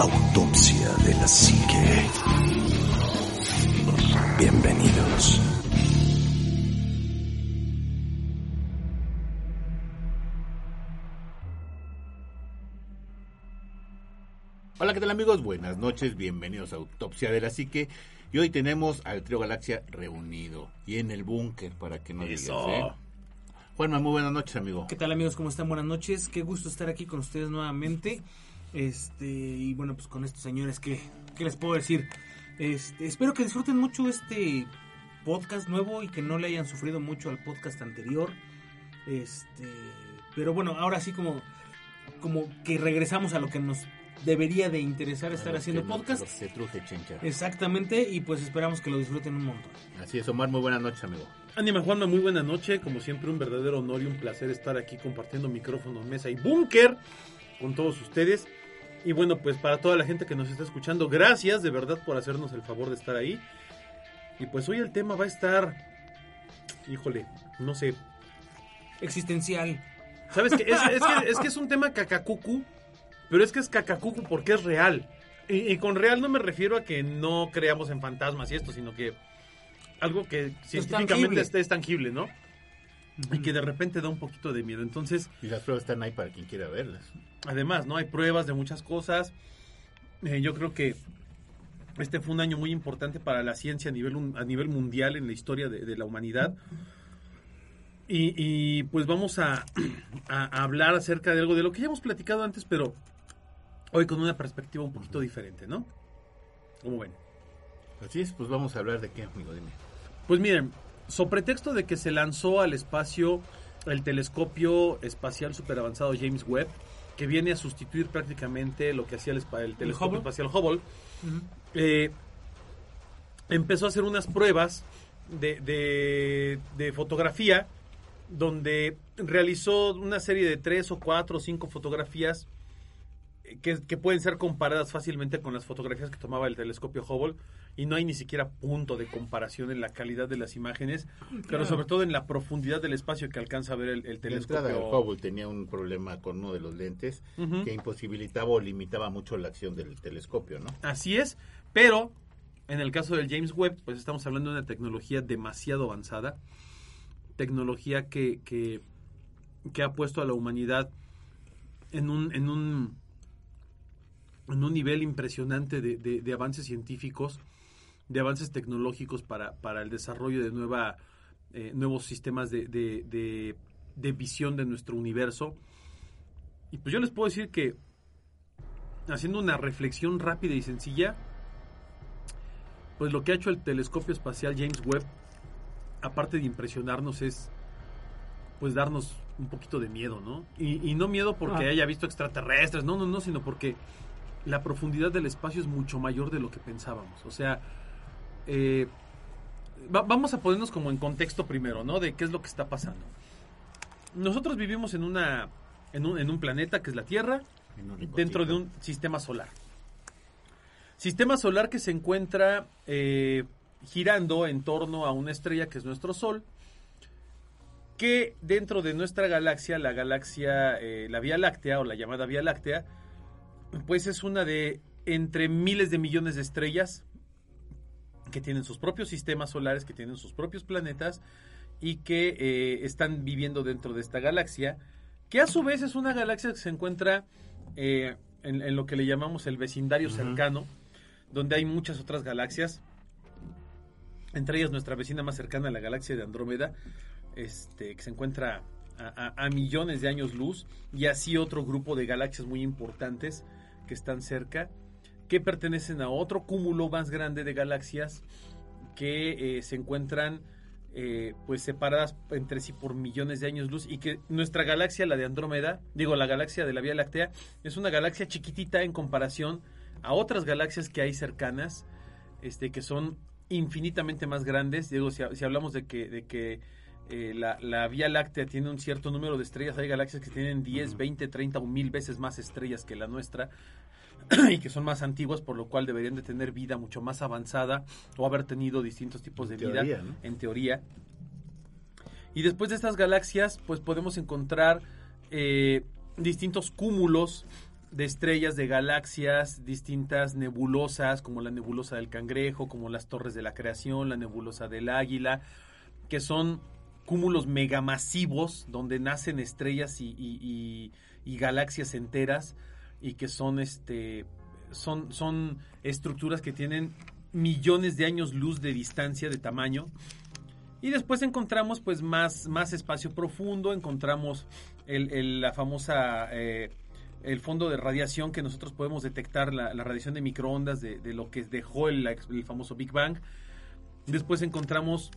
Autopsia de la Psique. Bienvenidos. Hola, ¿qué tal amigos? Buenas noches, bienvenidos a Autopsia de la Psique. Y hoy tenemos al Trio Galaxia reunido y en el búnker para que no digas. ¿eh? Juanma, muy buenas noches, amigo. ¿Qué tal amigos? ¿Cómo están? Buenas noches. Qué gusto estar aquí con ustedes nuevamente. Este, y bueno, pues con estos señores, ¿qué, qué les puedo decir? Este, espero que disfruten mucho este podcast nuevo y que no le hayan sufrido mucho al podcast anterior. Este, pero bueno, ahora sí como, como que regresamos a lo que nos debería de interesar estar haciendo Que podcast. los Se truje, chencha. Exactamente, y pues esperamos que lo disfruten un montón. Así es, Omar, muy buenas noches, amigo. Ánima Juanma, muy buena noche. Como siempre, un verdadero honor y un placer estar aquí compartiendo micrófonos, mesa y búnker con todos ustedes. Y bueno, pues para toda la gente que nos está escuchando, gracias de verdad por hacernos el favor de estar ahí. Y pues hoy el tema va a estar, híjole, no sé. Existencial. ¿Sabes qué? Es, es que, es que es un tema cacacucu, pero es que es cacacucu porque es real. Y, y con real no me refiero a que no creamos en fantasmas y esto, sino que algo que científicamente tangible. es, es tangible, ¿no? Y que de repente da un poquito de miedo. Entonces, Y las pruebas están ahí para quien quiera verlas. además, ¿no? Hay pruebas de muchas cosas. Eh, yo creo que este fue un año muy importante para la ciencia a nivel, a nivel mundial en la historia de, de la humanidad. Y, y, pues vamos a, a- a hablar acerca de algo de lo que ya hemos platicado antes, pero hoy con una perspectiva un poquito diferente, ¿no? Como ven. Así es, pues vamos a hablar de qué, amigo, dime. Pues miren, so pretexto de que se lanzó al espacio el telescopio espacial superavanzado James Webb, que viene a sustituir prácticamente lo que hacía el, el telescopio espacial Hubble, eh, empezó a hacer unas pruebas de, de- de fotografía donde realizó una serie de tres o cuatro o cinco fotografías eh, que, que pueden ser comparadas fácilmente con las fotografías que tomaba el telescopio Hubble y no hay ni siquiera punto de comparación en la calidad de las imágenes, pero sobre todo en la profundidad del espacio que alcanza a ver el, el La entrada del telescopio. Hubble tenía un problema con uno de los lentes que imposibilitaba o limitaba mucho la acción del telescopio, ¿no? Así es, pero en el caso del James Webb, pues estamos hablando de una tecnología demasiado avanzada, tecnología que, que, que ha puesto a la humanidad en un, en un, en un nivel impresionante de, de- de avances científicos, de avances tecnológicos para, para el desarrollo de nueva, eh, nuevos sistemas de, de- de- de visión de nuestro universo. Y pues yo les puedo decir que haciendo una reflexión rápida y sencilla, pues lo que ha hecho el telescopio espacial James Webb, aparte de impresionarnos, es pues darnos un poquito de miedo, ¿no? Y, y no miedo porque Ah. haya visto extraterrestres, no, no, no, sino porque la profundidad del espacio es mucho mayor de lo que pensábamos. O sea, eh, va- vamos a ponernos como en contexto primero, ¿no? De qué es lo que está pasando. Nosotros vivimos en una en un, en un planeta que es la Tierra, dentro de un sistema solar. Sistema solar que se encuentra eh, girando en torno a una estrella que es nuestro Sol, que dentro de nuestra galaxia, la galaxia, eh, la Vía Láctea o la llamada Vía Láctea, pues es una de entre miles de millones de estrellas que tienen sus propios sistemas solares, que tienen sus propios planetas y que eh, están viviendo dentro de esta galaxia, que a su vez es una galaxia que se encuentra eh, en, en lo que le llamamos el vecindario cercano, donde hay muchas otras galaxias, entre ellas nuestra vecina más cercana, la galaxia de Andrómeda, este, que se encuentra a, a- a millones de años luz, y así otro grupo de galaxias muy importantes que están cerca, que pertenecen a otro cúmulo más grande de galaxias que eh, se encuentran eh, pues separadas entre sí por millones de años luz y que nuestra galaxia, la de Andrómeda, digo la galaxia de la Vía Láctea, es una galaxia chiquitita en comparación a otras galaxias que hay cercanas, este, que son infinitamente más grandes. Digo, si, si hablamos de que, de que eh, la, la Vía Láctea tiene un cierto número de estrellas, hay galaxias que tienen 10, 20, 30 o mil veces más estrellas que la nuestra y que son más antiguas, por lo cual deberían de tener vida mucho más avanzada o haber tenido distintos tipos de vida, en teoría. Y después de estas galaxias, pues podemos encontrar eh, distintos cúmulos de estrellas, de galaxias, distintas nebulosas, como la nebulosa del cangrejo, como las torres de la creación, la nebulosa del águila, que son cúmulos megamasivos donde nacen estrellas y, y- y- y galaxias enteras y que son este son, son estructuras que tienen millones de años luz de distancia de tamaño y después encontramos pues más, más espacio profundo, encontramos el, la famosa eh, el fondo de radiación que nosotros podemos detectar la, radiación de microondas de, lo que dejó el, el famoso Big Bang. Después encontramos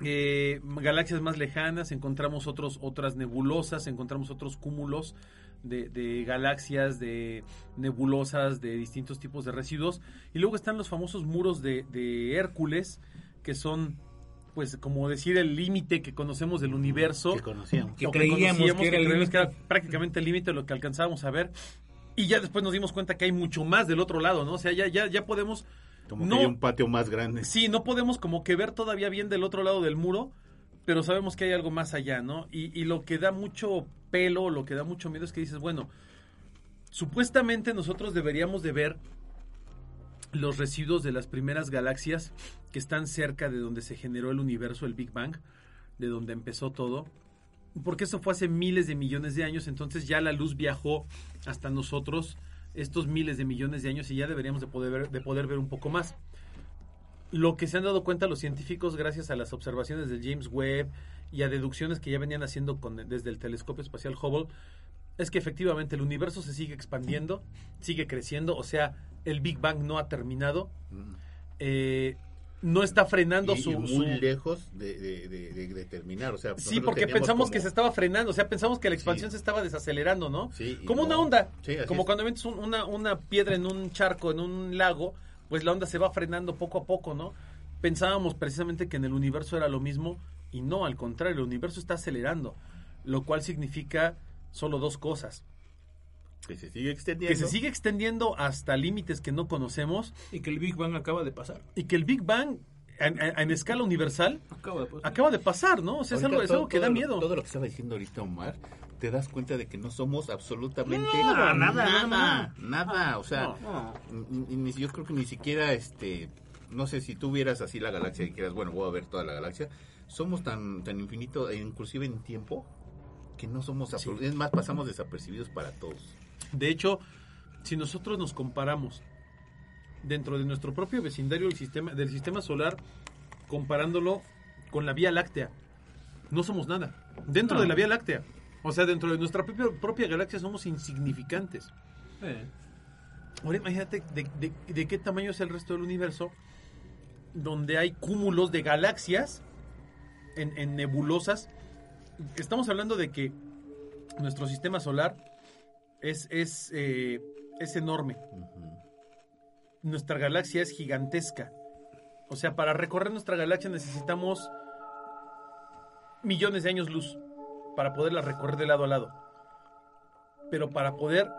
eh, galaxias más lejanas, encontramos otros, otras nebulosas, encontramos otros cúmulos de, de galaxias, de nebulosas, de distintos tipos de residuos. Y luego están los famosos muros de, de Hércules, que son, pues, como decir, el límite que conocemos del universo. Que conocíamos. Que creíamos que era el creíamos que era prácticamente el límite de lo que alcanzábamos a ver. Y ya después nos dimos cuenta que hay mucho más del otro lado, ¿no? O sea, ya, ya, ya podemos... Como no, que hay un patio más grande. Sí, no podemos como que ver todavía bien del otro lado del muro, pero sabemos que hay algo más allá, ¿no? Y, y lo que da mucho pelo, lo que da mucho miedo es que dices, bueno, supuestamente nosotros deberíamos de ver los residuos de las primeras galaxias que están cerca de donde se generó el universo, el Big Bang, de donde empezó todo. Porque eso fue hace miles de millones de años, entonces ya la luz viajó hasta nosotros estos miles de millones de años y ya deberíamos de poder ver, de poder ver un poco más. Lo que se han dado cuenta los científicos gracias a las observaciones del James Webb y a deducciones que ya venían haciendo con, desde el telescopio espacial Hubble es que efectivamente el universo se sigue expandiendo, sigue creciendo, o sea, el Big Bang no ha terminado, eh, no está frenando Y- y su... muy su- lejos de, de- de- de- terminar. O sea, Sí, porque pensamos como- que se estaba frenando, o sea, pensamos que la expansión Sí. se estaba desacelerando, ¿no? Sí, Como no. una onda, Sí, como es. cuando metes un- una, una piedra en un charco, en un lago, pues la onda se va frenando poco a poco, ¿no? Pensábamos precisamente que en el universo era lo mismo y no, al contrario, el universo está acelerando, lo cual significa solo dos cosas. Que se sigue extendiendo. Que se sigue extendiendo hasta límites que no conocemos Y que el Big Bang acaba de pasar. y que el Big Bang en, en- en escala universal Acaba de pasar. acaba de pasar, ¿no? O sea, es algo, es todo- algo que da lo- miedo. Todo lo que estaba diciendo ahorita Omar, te das cuenta de que no somos absolutamente No, nada, nada, nada. nada, O sea, No. ni- yo creo que ni siquiera, este, no sé si tú vieras así la galaxia y dijeras, bueno, voy a ver toda la galaxia, somos tan, tan infinito, e inclusive en tiempo, que no somos absolut- Es más, pasamos desapercibidos para todos. De hecho, si nosotros nos comparamos dentro de nuestro propio vecindario del sistema, del sistema solar, comparándolo con la Vía Láctea, no somos nada. Dentro No. de la Vía Láctea. O sea, dentro de nuestra propia, propia galaxia somos insignificantes. Eh, Ahora imagínate de, de- de qué tamaño es el resto del universo, donde hay cúmulos de galaxias en, en nebulosas. Estamos hablando de que nuestro sistema solar es, es, eh, es enorme. Nuestra galaxia es gigantesca. O sea, para recorrer nuestra galaxia necesitamos millones de años luz para poderla recorrer de lado a lado. Pero para poder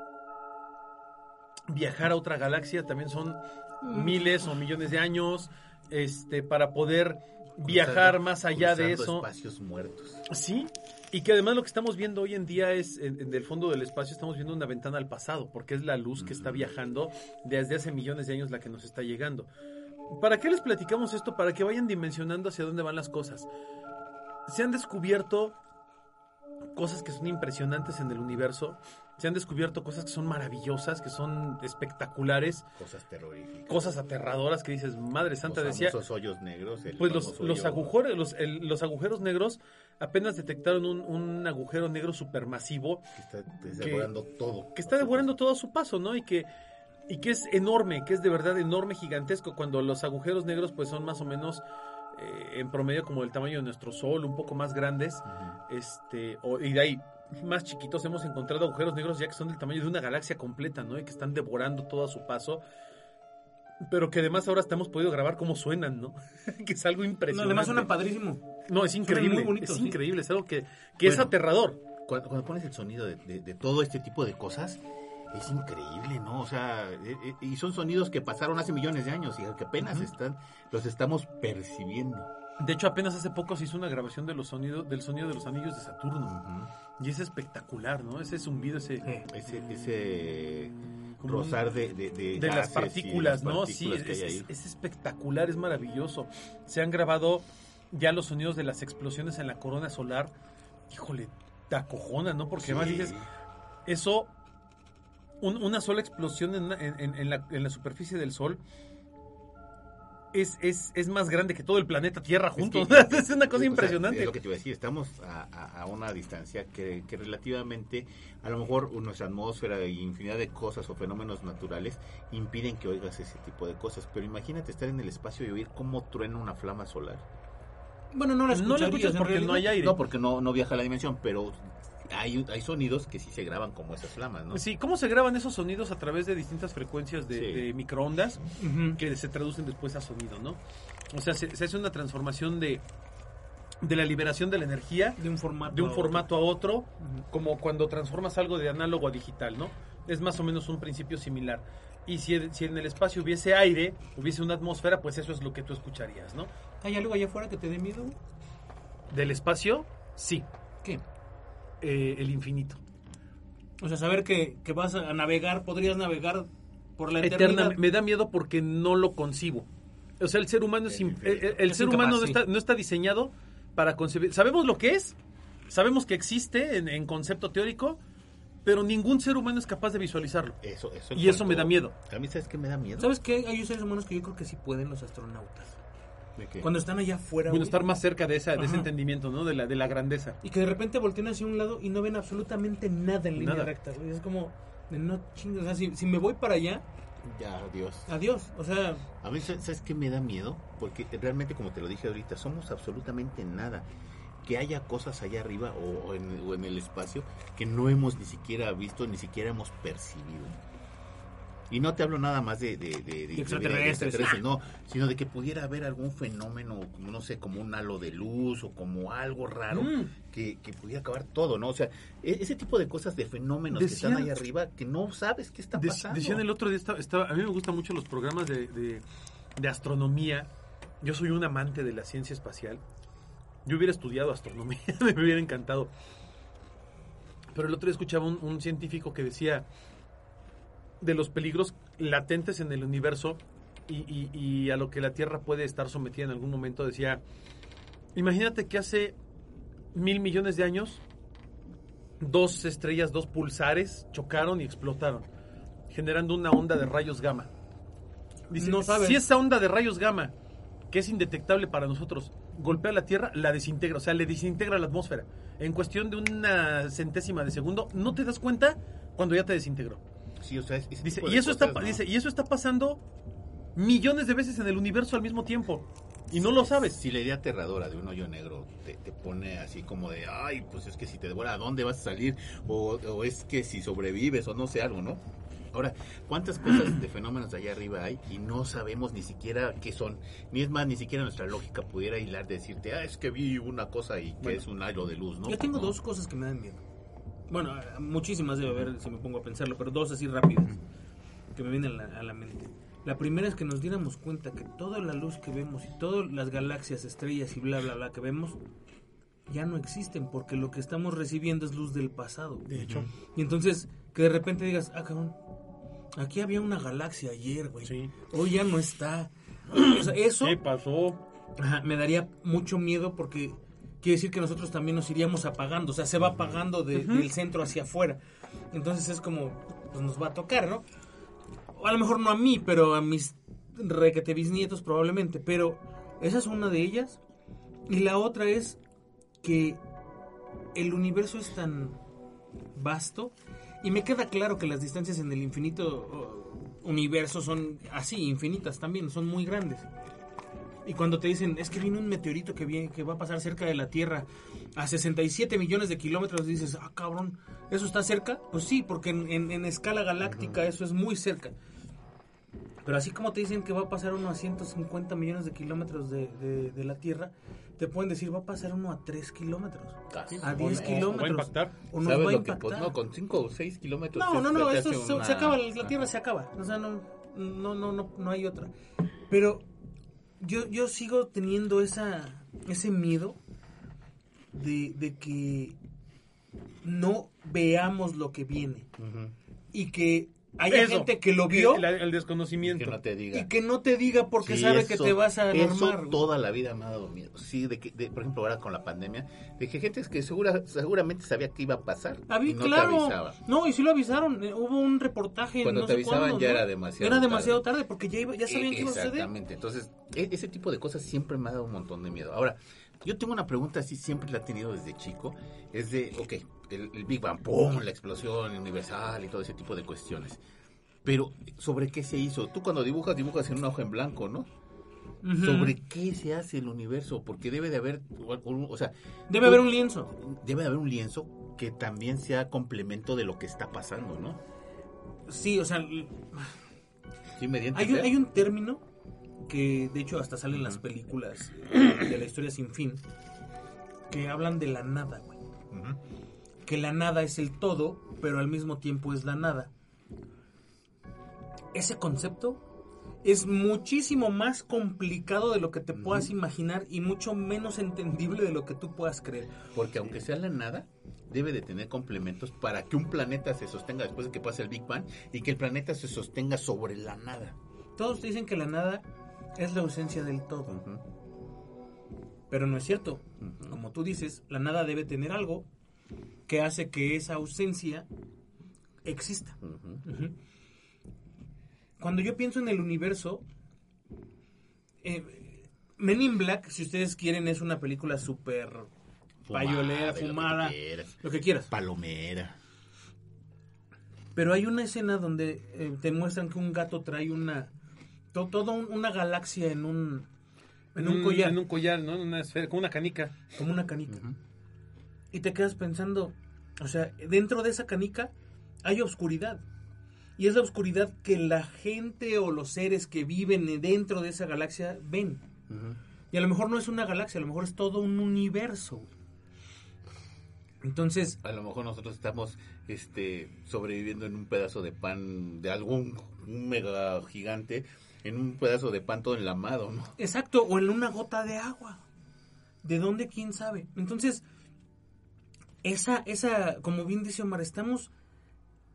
viajar a otra galaxia también son miles o millones de años. Este, para poder viajar más allá de eso. espacios muertos. Sí, y que además lo que estamos viendo hoy en día es, en, en el fondo del espacio, estamos viendo una ventana al pasado, porque es la luz que está viajando desde hace millones de años la que nos está llegando. ¿Para qué les platicamos esto? Para que vayan dimensionando hacia dónde van las cosas. Se han descubierto cosas que son impresionantes en el universo, se han descubierto cosas que son maravillosas, que son espectaculares, Cosas terroríficas. cosas aterradoras que dices, Madre Santa, los decía, famosos hoyos negros. el pues los, los agujeros, los, el- los agujeros negros apenas detectaron un, un agujero negro supermasivo Que está devorando todo. que está devorando todo a su paso, ¿no? Y que, y que es enorme, que es de verdad enorme, gigantesco, cuando los agujeros negros pues son más o menos eh, en promedio como el tamaño de nuestro Sol, un poco más grandes, este, o- y de ahí más chiquitos hemos encontrado agujeros negros ya que son del tamaño de una galaxia completa, ¿no? Y que están devorando todo a su paso. Pero que además ahora hasta hemos podido grabar cómo suenan, ¿no? que es algo No, impresionante. además suena padrísimo. No, es increíble. muy bonito, es sí. increíble, es algo que, que es aterrador. Cuando, cuando pones el sonido de, de- de todo este tipo de cosas, es increíble, ¿no? O sea, eh, eh, y son sonidos que pasaron hace millones de años y que apenas están, los estamos percibiendo. De hecho, apenas hace poco se hizo una grabación de los sonidos, del sonido de los anillos de Saturno. Y es espectacular, ¿no? Ese zumbido, ese... Ese, ese rozar de, de, de de las partículas, las ¿no? Sí, partículas es, hay es- es espectacular, es maravilloso. Se han grabado ya los sonidos de las explosiones en la corona solar. Híjole, te acojona, ¿no? Porque además Sí. dices, eso, un- una sola explosión en, una- en- en- en la, en la superficie del Sol es, es, es más grande que todo el planeta Tierra Es que- Es, una o cosa sea, impresionante. es lo que te iba a decir, estamos a, a- a una distancia que, que relativamente, a lo mejor nuestra atmósfera y infinidad de cosas o fenómenos naturales impiden que oigas ese tipo de cosas. Pero imagínate estar en el espacio y oír cómo truena una flama solar. Bueno, no la no escuchas en porque no hay aire. No, porque no, no viaja a la dimensión, pero hay, hay sonidos que sí se graban como esas flamas, ¿no? Sí, ¿cómo se graban esos sonidos a través de distintas frecuencias de, Sí. de microondas? Que se traducen después a sonido, ¿no? O sea, se, se hace una transformación de, de la liberación de la energía De un formato. de un a otro. formato a otro, como cuando transformas algo de análogo a digital, ¿no? Es más o menos un principio similar. Y si, si en el espacio hubiese aire, hubiese una atmósfera, pues eso es lo que tú escucharías, ¿no? ¿Hay algo allá afuera que te dé miedo? Del espacio, sí, ¿Qué? Eh, el infinito. O sea, saber que, que vas a navegar, podrías navegar por la eternidad. Eterna, me da miedo porque no lo concibo. O sea, el ser humano es, el, el- el Es ser humano no sí. está, no está diseñado para concebir. Sabemos lo que es, sabemos que existe en, en concepto teórico, pero ningún ser humano es capaz de visualizarlo. Eso, eso en Y eso me da miedo. A mí, ¿sabes qué me da miedo? ¿Sabes qué? Hay seres humanos que yo creo que sí pueden los astronautas. Cuando están allá afuera. Bueno, güey, estar más cerca de, esa, de ese entendimiento, ¿no? De la, de la grandeza. Y que de repente voltean hacia un lado y no ven absolutamente nada en línea Nada. recta. güey. Es como, de no chingas. O sea, si, si me voy para allá, Ya, Dios. adiós. O sea, A mí, ¿sabes sabes qué me da miedo? Porque realmente, como te lo dije ahorita, somos absolutamente nada. Que haya cosas allá arriba o, o en, o en el espacio que no hemos ni siquiera visto, ni siquiera hemos percibido. Y no te hablo nada más de, de, extraterrestres. extraterrestres, no, sino de que pudiera haber algún fenómeno, no sé, como un halo de luz o como algo raro Mm. que, que pudiera acabar todo, ¿no? O sea, e- ese tipo de cosas, de fenómenos que están ahí arriba que no sabes qué está pasando. Decían el otro día, estaba, estaba- a mí me gustan mucho los programas de, de- de astronomía. Yo soy un amante de la ciencia espacial. Yo hubiera estudiado astronomía, me hubiera encantado. Pero el otro día escuchaba un, un científico que decía de los peligros latentes en el universo y, y- y a lo que la Tierra puede estar sometida en algún momento. Decía, imagínate que hace mil millones de años dos estrellas, dos pulsares chocaron y explotaron, generando una onda de rayos gamma. Dice, No sabes. si esa onda de rayos gamma, que es indetectable para nosotros, golpea la Tierra, la desintegra, o sea, le desintegra la atmósfera. En cuestión de una centésima de segundo, no te das cuenta cuando ya te desintegró. Sí, o sea, es- Dice, y eso está, cosas, pa- ¿no? dice, y eso está pasando millones de veces en el universo al mismo tiempo. Y no lo sabes. Si la idea aterradora de un hoyo negro te, te pone así como de, ay, pues es que si te devora, ¿a dónde vas a salir? O, o es que si sobrevives o no sé algo, ¿no? Ahora, ¿cuántas cosas de fenómenos allá arriba hay y no sabemos ni siquiera qué son? Ni es más, ni siquiera nuestra lógica pudiera hilar de decirte, ah, es que vi una cosa y que Bueno. es un halo de luz, ¿no? yo tengo No. dos cosas que me dan miedo. Bueno, muchísimas debe haber si me pongo a pensarlo, pero dos así rápidas que me vienen a la, a la mente. La primera es que nos diéramos cuenta que toda la luz que vemos y todas las galaxias, estrellas y bla, bla, bla que vemos ya no existen porque lo que estamos recibiendo es luz del pasado. De hecho. Y entonces que de repente digas, ah, cabrón, aquí había una galaxia ayer, güey. Sí. Hoy ya no está. O sea, eso ¿Qué pasó? Ajá, me daría mucho miedo porque quiere decir que nosotros también nos iríamos apagando, o sea, se va apagando de- del centro hacia afuera. Entonces es como, pues nos va a tocar, ¿no? O a lo mejor no a mí, pero a mis requete bisnietos probablemente, pero esa es una de ellas. Y la otra es que el universo es tan vasto y me queda claro que las distancias en el infinito uh, universo son así, infinitas también, son muy grandes. Y cuando te dicen, es que viene un meteorito que, viene, que va a pasar cerca de la Tierra a 67 millones de kilómetros, dices, ah, cabrón, ¿eso está cerca? Pues sí, porque en, en- en escala galáctica eso es muy cerca. Pero así como te dicen que va a pasar uno a 150 millones de kilómetros de, de- de la Tierra, te pueden decir, va a pasar uno a 3 kilómetros, Casi. a O- 10 o- kilómetros. va a impactar. O nos ¿Sabes va a lo que? impactar. Pues no, con 5 o 6 kilómetros. No, no, no, eso se, una- se acaba, la Ajá. Tierra se acaba. O sea, no, no, no, no, no hay otra. Pero yo, yo sigo teniendo esa, ese miedo de, de que no veamos lo que viene. Y que Eso, gente que lo vio El, el desconocimiento. Que no te diga. y que no te diga porque Sí, sabe que eso- te vas a Eso alarmar. güey. toda la vida me ha dado miedo. Sí, de que, de- por ejemplo, ahora con la pandemia, de que gente que segura, seguramente sabía que iba a pasar Avi- y no claro, te avisaba. no, y sí lo avisaron. eh, hubo un reportaje. en Cuando no te sé avisaban cuándo, ya ¿no? era demasiado Era demasiado tarde. tarde, porque ya, iba- ya sabían Eh, que iba a suceder. Exactamente. Entonces, e- ese tipo de cosas siempre me ha dado un montón de miedo. Ahora, yo tengo una pregunta así, siempre la he tenido desde chico. Es de, ok, el, el Big Bang, ¡pum! La explosión universal y todo ese tipo de cuestiones. Pero, ¿sobre qué se hizo? Tú cuando dibujas, dibujas en una hoja en blanco, ¿no? ¿Sobre qué se hace el universo? Porque debe de haber, o- sea, Debe haber un lienzo. debe de haber un lienzo que también sea complemento de lo que está pasando, ¿no? Sí, o sea, Sí, me hay un, hay un término que de hecho hasta sale en las películas de la historia sin fin que hablan de la nada, güey. Ujú. Que la nada es el todo, pero al mismo tiempo es la nada. Ese concepto es muchísimo más complicado de lo que te puedas imaginar y mucho menos entendible de lo que tú puedas creer. Porque aunque sea la nada, debe de tener complementos para que un planeta se sostenga después de que pase el Big Bang y que el planeta se sostenga sobre la nada. Todos dicen que la nada es la ausencia del todo. Pero no es cierto. Como tú dices, la nada debe tener algo que hace que esa ausencia exista. Cuando yo pienso en el universo, eh, Men in Black, si ustedes quieren, es una película súper payolera, de lo que fumada, quieras. lo que quieras. Palomera. Pero hay una escena donde eh, te muestran que un gato trae una to- toda un- una galaxia en un en un collar, En un collar, ¿no? En una esfera, como una canica. como una canica. Y te quedas pensando, o sea, dentro de esa canica hay oscuridad. Y es la oscuridad que la gente o los seres que viven dentro de esa galaxia ven. Y a lo mejor no es una galaxia, a lo mejor es todo un universo. Entonces, A lo mejor nosotros estamos este, sobreviviendo en un pedazo de pan de algún un mega gigante, en un pedazo de pan todo enlamado, ¿no? exacto, o en una gota de agua. ¿De dónde? ¿Quién sabe? Entonces, esa, esa, como bien dice Omar, estamos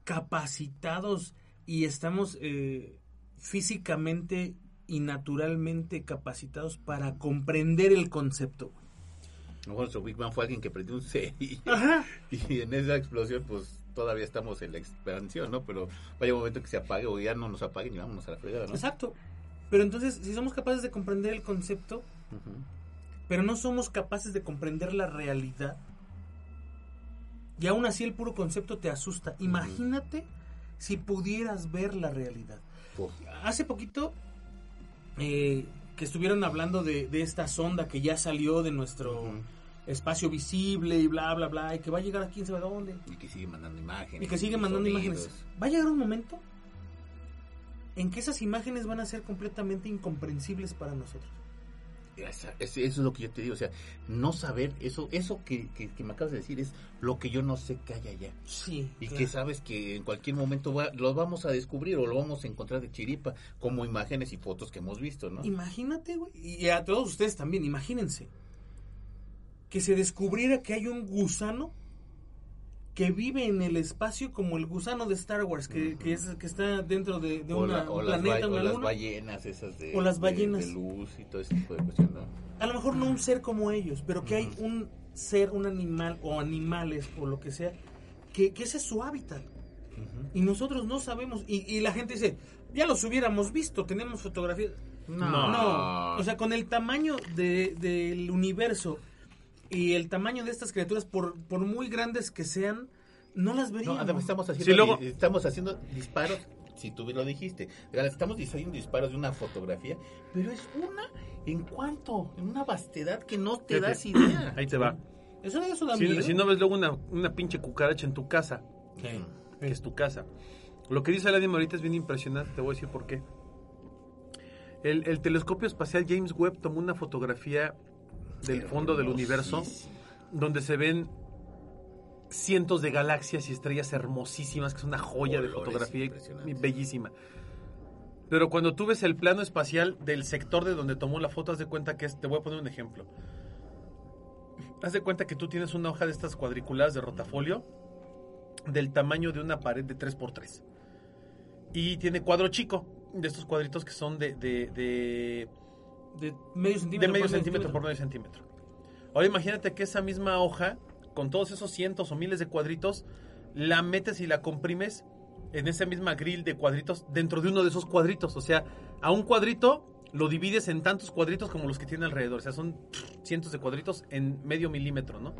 capacitados y estamos eh, físicamente y naturalmente capacitados para comprender el concepto. Nuestro Big Bang fue alguien que prendió un cerillo. Ajá. Y en esa explosión, pues todavía estamos en la expansión, ¿no? Pero vaya un momento que se apague o ya no nos apaguen y vámonos a la fregada, ¿no? Exacto. Pero entonces, si somos capaces de comprender el concepto, pero no somos capaces de comprender la realidad, y aún así el puro concepto te asusta. Imagínate si pudieras ver la realidad. Hace poquito eh, que estuvieron hablando de, de esta sonda que ya salió de nuestro espacio visible y bla, bla, bla, y que va a llegar a quién sabe dónde. Y que sigue mandando imágenes. Y que sigue mandando sonidos. imágenes. Va a llegar un momento en que esas imágenes van a ser completamente incomprensibles para nosotros. Eso es lo que yo te digo, o sea, no saber, eso eso que, que- que me acabas de decir es lo que yo no sé que hay allá. Sí. Y claro. que sabes que en cualquier momento va, lo vamos a descubrir o lo vamos a encontrar de chiripa, como imágenes y fotos que hemos visto, ¿no? Imagínate, güey. Y a todos ustedes también, imagínense. Que se descubriera que hay un gusano que vive en el espacio como el gusano de Star Wars, que, que es que está dentro de, de o, una, la- o un las, planeta, o las ballenas esas de, O las de- ballenas. de luz y todo ese tipo de cuestiones, ¿no? A lo mejor no un ser como ellos, pero que hay un ser, un animal o animales o lo que sea, que, que ese es su hábitat. Y nosotros no sabemos. Y, y la gente dice, ya los hubiéramos visto, tenemos fotografías. No. No. O sea, con el tamaño de- del universo y el tamaño de estas criaturas, por, por muy grandes que sean, no las No, veríamos. además estamos Sí, haciendo, luego- estamos haciendo disparos si tú lo dijiste, estamos diciendo disparos de una fotografía, pero es una en cuanto, en una vastedad que no te Fíjate, das idea. Ahí te va. Eso, eso da Si, miedo. si no ves luego una, una pinche cucaracha en tu casa, que es tu casa. Lo que dice anime ahorita es bien impresionante, te voy a decir por qué. El, el telescopio espacial James Webb tomó una fotografía del fondo del universo donde se ven cientos de galaxias y estrellas hermosísimas, que es una joya de fotografía bellísima. Pero cuando tú ves el plano espacial del sector de donde tomó la foto, haz de cuenta que es, te voy a poner un ejemplo. Haz de cuenta que tú tienes una hoja de estas cuadriculadas de rotafolio del tamaño de una pared de 3x3. Y tiene cuadro chico, de estos cuadritos que son de, de, de De medio de centímetro. medio por centímetro por medio centímetro. Ahora imagínate que esa misma hoja, con todos esos cientos o miles de cuadritos, la metes y la comprimes en esa misma grill de cuadritos dentro de uno de esos cuadritos. O sea, a un cuadrito lo divides en tantos cuadritos como los que tiene alrededor. O sea, son cientos de cuadritos en medio milímetro, ¿no?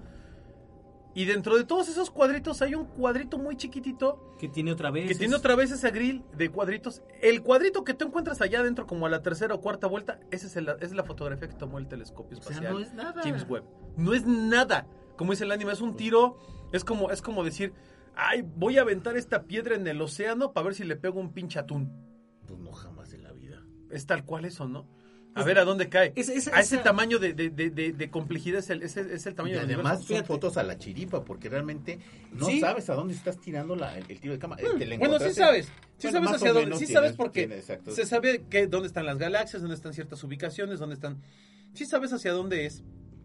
Y dentro de todos esos cuadritos hay un cuadrito muy chiquitito Que tiene otra vez. que tiene otra vez ese grill de cuadritos. El cuadrito que tú encuentras allá adentro, como a la tercera o cuarta vuelta, esa es, el- esa es la fotografía que tomó el telescopio O sea, espacial no es nada. James Webb. No es nada. Como dice el anime, es un tiro. Es como, es como decir, ay, voy a aventar esta piedra en el océano para ver si le pego un pinche atún. Pues no jamás en la vida. Es tal cual eso, ¿no? A Es- ver a dónde cae. es- es- a ese esa- tamaño de, de- de- de- de complejidad es el, ese es el Y tamaño del además universo. son Fíjate. fotos a la chiripa, porque realmente no Sí. sabes a dónde estás tirando la- el, el tiro de. Te la Bueno, sí sabes. Sí Bueno, sabes hacia dónde. Sí tienes- sabes porque se sabe que, dónde están las galaxias, dónde están ciertas ubicaciones, dónde están. Sí sabes hacia dónde es.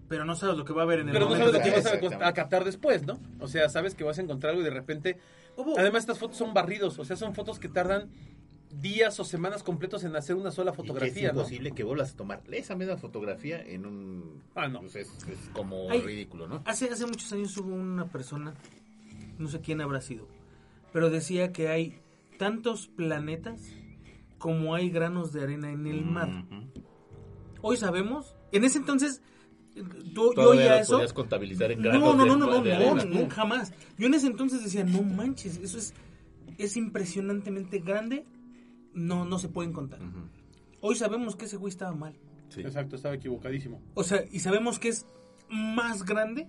Pero no sabes lo que va a haber en el Pero no sabes lo que vas a, captar después, ¿no? O sea, sabes que vas a encontrar algo y de repente. Además, estas fotos son barridos, o sea, son fotos que tardan días o semanas completos en hacer una sola Y fotografía, es ¿no? imposible que vuelvas a tomar esa misma fotografía en un... Ah, no. pues es, es como Ay. ridículo, ¿no? Hace, hace muchos años hubo una persona, no sé quién habrá sido, pero decía que hay tantos planetas como hay granos de arena en el mar. Hoy sabemos, en ese entonces, tú, yo Todavía oía lo eso. podías contabilizar en No, granos no, de- no, no, no, de no, arena. no, jamás. Yo en ese entonces decía, no manches, eso es, es impresionantemente grande, no, no se pueden contar. Hoy sabemos que ese güey estaba mal. Sí. Exacto, estaba equivocadísimo. O sea, y sabemos que es más grande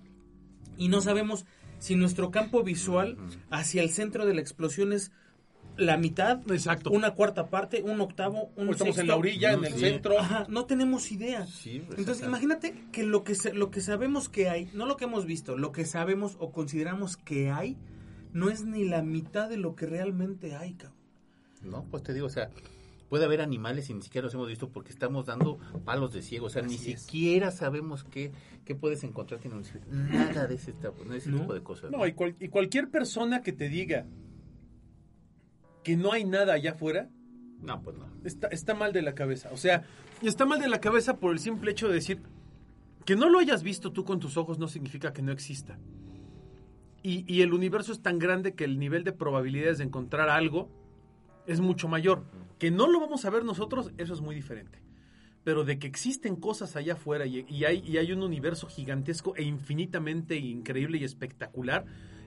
y no sabemos si nuestro campo visual hacia el centro de la explosión es la mitad, Exacto. una cuarta parte, un octavo, un O estamos en la orilla, en No, el sí. centro. Ajá, no tenemos idea. Sí, pues, Entonces, imagínate que lo que lo que sabemos que hay, no lo que hemos visto, lo que sabemos o consideramos que hay, no es ni la mitad de lo que realmente hay, cabrón. No, pues te digo, o sea, puede haber animales y ni siquiera los hemos visto porque estamos dando palos de ciego. O sea, ni Así es. siquiera sabemos qué, qué puedes encontrar en un Nada de ese, tipo- de ese No. tipo de cosas. No, y, cual- y cualquier persona que te diga que no hay nada allá afuera, No, pues no. está, está mal de la cabeza. O sea, está mal de la cabeza por el simple hecho de decir que no lo hayas visto tú con tus ojos no significa que no exista. Y, y el universo es tan grande que el nivel de probabilidades de encontrar algo es mucho mayor. Que no lo vamos a ver nosotros, eso es muy diferente. Pero de que existen cosas allá afuera y, y hay, y hay un universo gigantesco e infinitamente increíble y espectacular,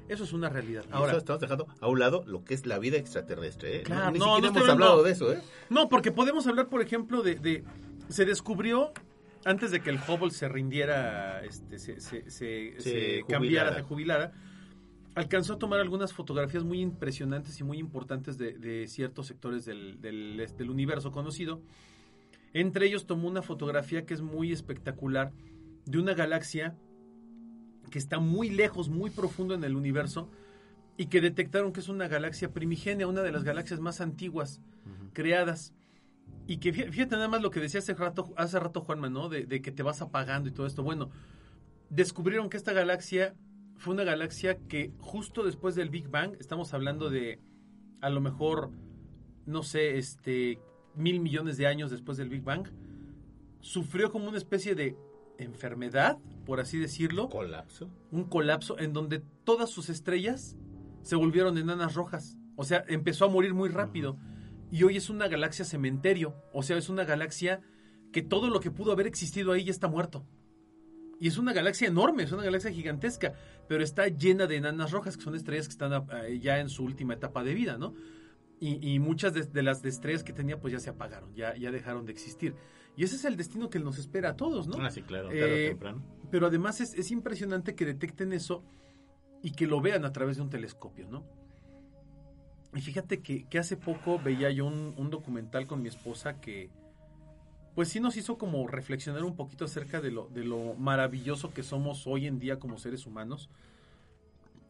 eso es una realidad. Ahora Ahora, estamos dejando a un lado lo que es la vida extraterrestre. ¿eh? Claro, no, ni no, siquiera no estoy hemos hablado de eso, ¿eh? No, porque podemos hablar, por ejemplo, de, de- se descubrió antes de que el Hubble se rindiera, este, se, se- se- Se jubilara. cambiara, se jubilara, alcanzó a tomar algunas fotografías muy impresionantes y muy importantes de, de ciertos sectores del, del- del universo conocido. Entre ellos tomó una fotografía que es muy espectacular de una galaxia que está muy lejos, muy profundo en el universo y que detectaron que es una galaxia primigenia, una de las galaxias más antiguas creadas. Y que fí- fíjate nada más lo que decía hace rato, hace rato Juanma, ¿no? De, de que te vas apagando y todo esto. Bueno, descubrieron que esta galaxia fue una galaxia que justo después del Big Bang, estamos hablando de a lo mejor, no sé, este, mil millones de años después del Big Bang, sufrió como una especie de enfermedad, por así decirlo, Colapso. un colapso en donde todas sus estrellas se volvieron enanas rojas. O sea, empezó a morir muy rápido. Y hoy es una galaxia cementerio. O sea, es una galaxia que todo lo que pudo haber existido ahí ya está muerto. Y es una galaxia enorme, es una galaxia gigantesca, pero está llena de enanas rojas, que son estrellas que están ah, ya en su última etapa de vida, ¿no? y, y muchas de, de las estrellas que tenía pues ya se apagaron, ya, ya dejaron de existir. Y ese es el destino que nos espera a todos, ¿no? Ah, sí, claro, tarde o Eh, temprano. Pero además es, es impresionante que detecten eso y que lo vean a través de un telescopio, ¿no? Y fíjate que, que hace poco veía yo un, un documental con mi esposa que, pues sí nos hizo como reflexionar un poquito acerca de lo, de lo maravilloso que somos hoy en día como seres humanos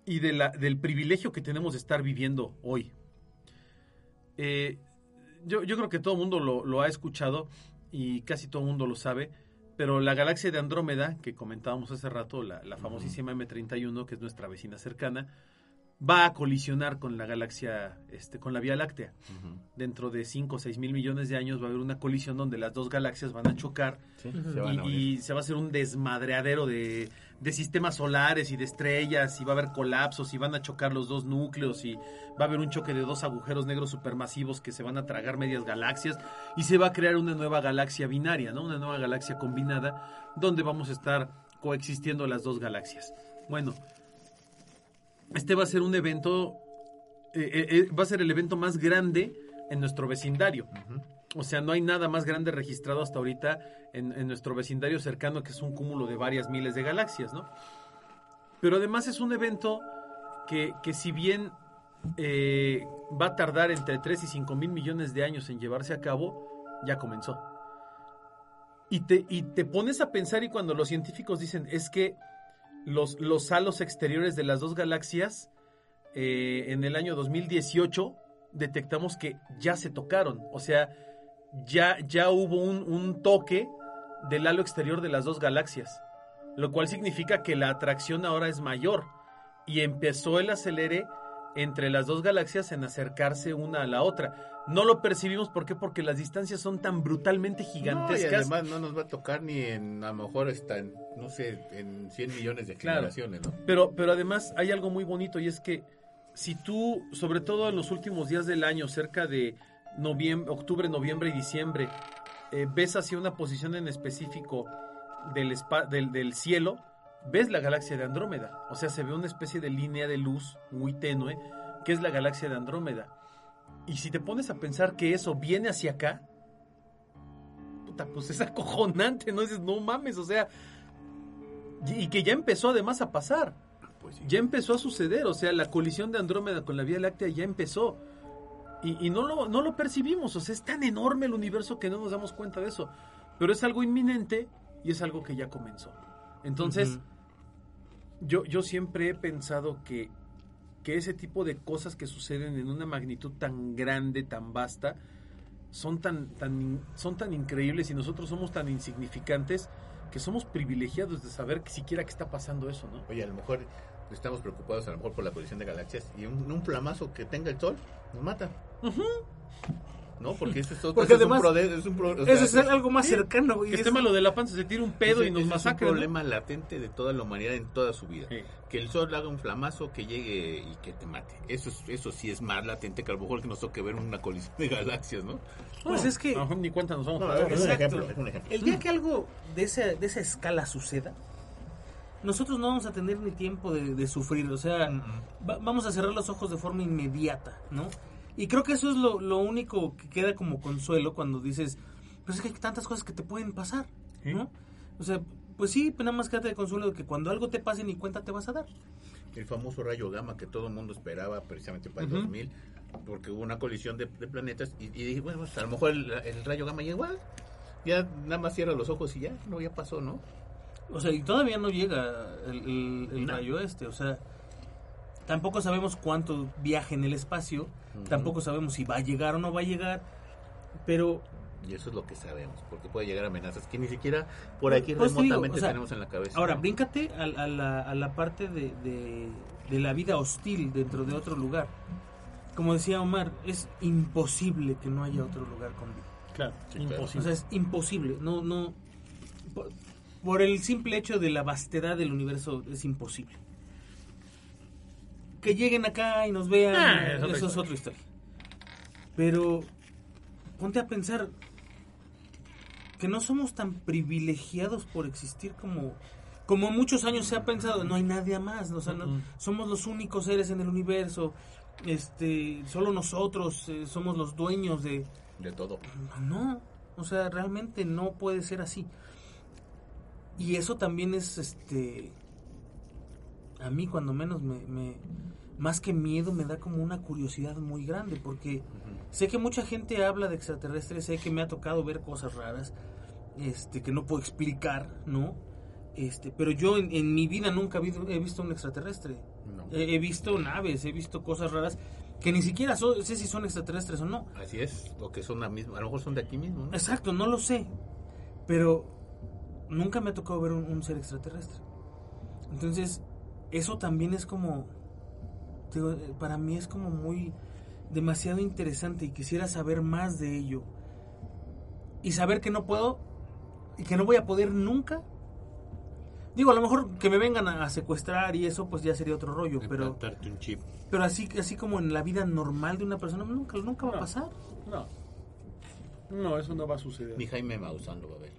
y de la, del privilegio que tenemos de estar viviendo hoy. Eh, yo, yo creo que todo el mundo lo, lo ha escuchado y casi todo el mundo lo sabe, pero la galaxia de Andrómeda, que comentábamos hace rato, la, la famosísima M31, que es nuestra vecina cercana, va a colisionar con la galaxia, este, con la Vía Láctea. Dentro de 5 o 6 mil millones de años va a haber una colisión donde las dos galaxias van a chocar Sí, se van a y, unir. y se va a hacer un desmadreadero de, de sistemas solares y de estrellas y va a haber colapsos y van a chocar los dos núcleos y va a haber un choque de dos agujeros negros supermasivos que se van a tragar medias galaxias y se va a crear una nueva galaxia binaria, ¿no? Una nueva galaxia combinada donde vamos a estar coexistiendo las dos galaxias. Bueno, este va a ser un evento, eh, eh, eh, va a ser el evento más grande en nuestro vecindario. O sea, no hay nada más grande registrado hasta ahorita en, en nuestro vecindario cercano, que es un cúmulo de varias miles de galaxias, ¿no? Pero además es un evento que, que si bien eh, va a tardar entre 3 y 5 mil millones de años en llevarse a cabo, ya comenzó. Y te, y te pones a pensar y cuando los científicos dicen es que los, los halos exteriores de las dos galaxias eh, en el año 2018 detectamos que ya se tocaron. O sea, ya, ya hubo un, un toque del halo exterior de las dos galaxias. Lo cual significa que la atracción ahora es mayor. Y empezó el acelere entre las dos galaxias en acercarse una a la otra. No lo percibimos, ¿por qué? Porque las distancias son tan brutalmente No, y gigantescas. además no nos va a tocar ni en, a lo mejor está en, no sé, en 100 millones de Claro. generaciones, ¿no? Pero, pero además hay algo muy bonito y es que si tú, sobre todo en los últimos días del año, cerca de noviembre, octubre, noviembre y diciembre, eh, ves hacia una posición en específico del, espa- del, del cielo, ves la galaxia de Andrómeda. O sea, se ve una especie de línea de luz muy tenue, que es la galaxia de Andrómeda. Y si te pones a pensar que eso viene hacia acá, puta, pues es acojonante, ¿no? Dices, no mames, o sea, y que ya empezó además a pasar Pues sí. ya empezó a suceder, o sea, la colisión de Andrómeda con la Vía Láctea ya empezó. Y, y no, lo, no lo percibimos, o sea, es tan enorme el universo que no nos damos cuenta de eso. Pero es algo inminente y es algo que ya comenzó. Entonces, yo, yo siempre he pensado que, que ese tipo de cosas que suceden en una magnitud tan grande, tan vasta, son tan, tan, son tan increíbles y nosotros somos tan insignificantes que somos privilegiados de saber que siquiera que está pasando eso, ¿no? Oye, a lo mejor estamos preocupados a lo mejor por la colisión de galaxias y un, un plamazo que tenga el Sol nos mata. ¿No? Porque eso es, otro- Porque es un es pro- o sea, Eso es algo más sí, cercano, güey. Que Es- esté malo de la panza, se tira un pedo ese- y nos masacra. Es un problema latente de toda la humanidad en toda su vida. Sí. Que el sol haga un flamazo, que llegue y que te mate. Eso es, eso sí es más latente que a lo mejor que nos toque ver una colisión de galaxias, ¿no? Pues es que- A lo mejor ni cuenta nos vamos No, a es un ejemplo, es un ejemplo. El día que algo de esa, de esa escala suceda, nosotros no vamos a tener ni tiempo de, de sufrir. O sea, va- vamos a cerrar los ojos de forma inmediata, ¿no? Y creo que eso es lo, lo único que queda como consuelo cuando dices, pero es que hay tantas cosas que te pueden pasar, ¿no? O sea, pues sí, nada más quédate de consuelo de que cuando algo te pase ni cuenta te vas a dar. el famoso rayo gamma que todo el mundo esperaba precisamente para el Ujú. 2000, porque hubo una colisión de, de planetas y, y dije, bueno, pues, a lo mejor el, el rayo gamma ya igual, ya nada más cierra los ojos y ya, no, ya pasó, ¿no? O sea, y todavía no llega el, el- el No. rayo este, o sea, tampoco sabemos cuánto viaja en el espacio, tampoco sabemos si va a llegar o no va a llegar, pero Y eso es lo que sabemos, porque puede llegar amenazas que ni siquiera por aquí Pues digo, remotamente o sea, tenemos en la cabeza. ahora ¿no? bríncate a, a la, a la parte de, de- de la vida hostil dentro de otro lugar. Como decía Omar, es imposible que no haya otro lugar con vida. Claro, Sí, imposible. O sea, es imposible. No, no. Por, por el simple hecho de la vastedad del universo es imposible. Que lleguen acá y nos vean, Ah, es eso es historia. otra historia. Pero ponte a pensar que no somos tan privilegiados por existir como como muchos años se ha pensado, no hay nadie más, o sea, no- somos los únicos seres en el universo. este, solo nosotros eh, somos los dueños de... De todo. No, o sea, realmente no puede ser así. Y eso también es, este, a mí cuando menos me, me- más que miedo me da como una curiosidad muy grande, porque sé que mucha gente habla de extraterrestres, sé que me ha tocado ver cosas raras, este, que no puedo explicar, ¿no? Este, pero yo en, en mi vida nunca he visto, he visto un extraterrestre. No. He, he visto naves, he visto cosas raras que ni siquiera so- sé si son extraterrestres o no. Así es, o que son la misma, a lo mejor son de aquí mismo, ¿no? Exacto, no lo sé. Pero nunca me ha tocado ver un, un ser extraterrestre. Entonces, eso también es como. Digo, eh, para mí es como muy. demasiado interesante y quisiera saber más de ello. Y saber que no puedo. y que no voy a poder nunca. Digo, a lo mejor que me vengan a, a secuestrar y eso, pues ya sería otro rollo. Pero, Implantarte un chip. pero así, así como en la vida normal de una persona, nunca, nunca va a pasar. No. No, eso no va a suceder. Ni Jaime Maussan lo va a ver.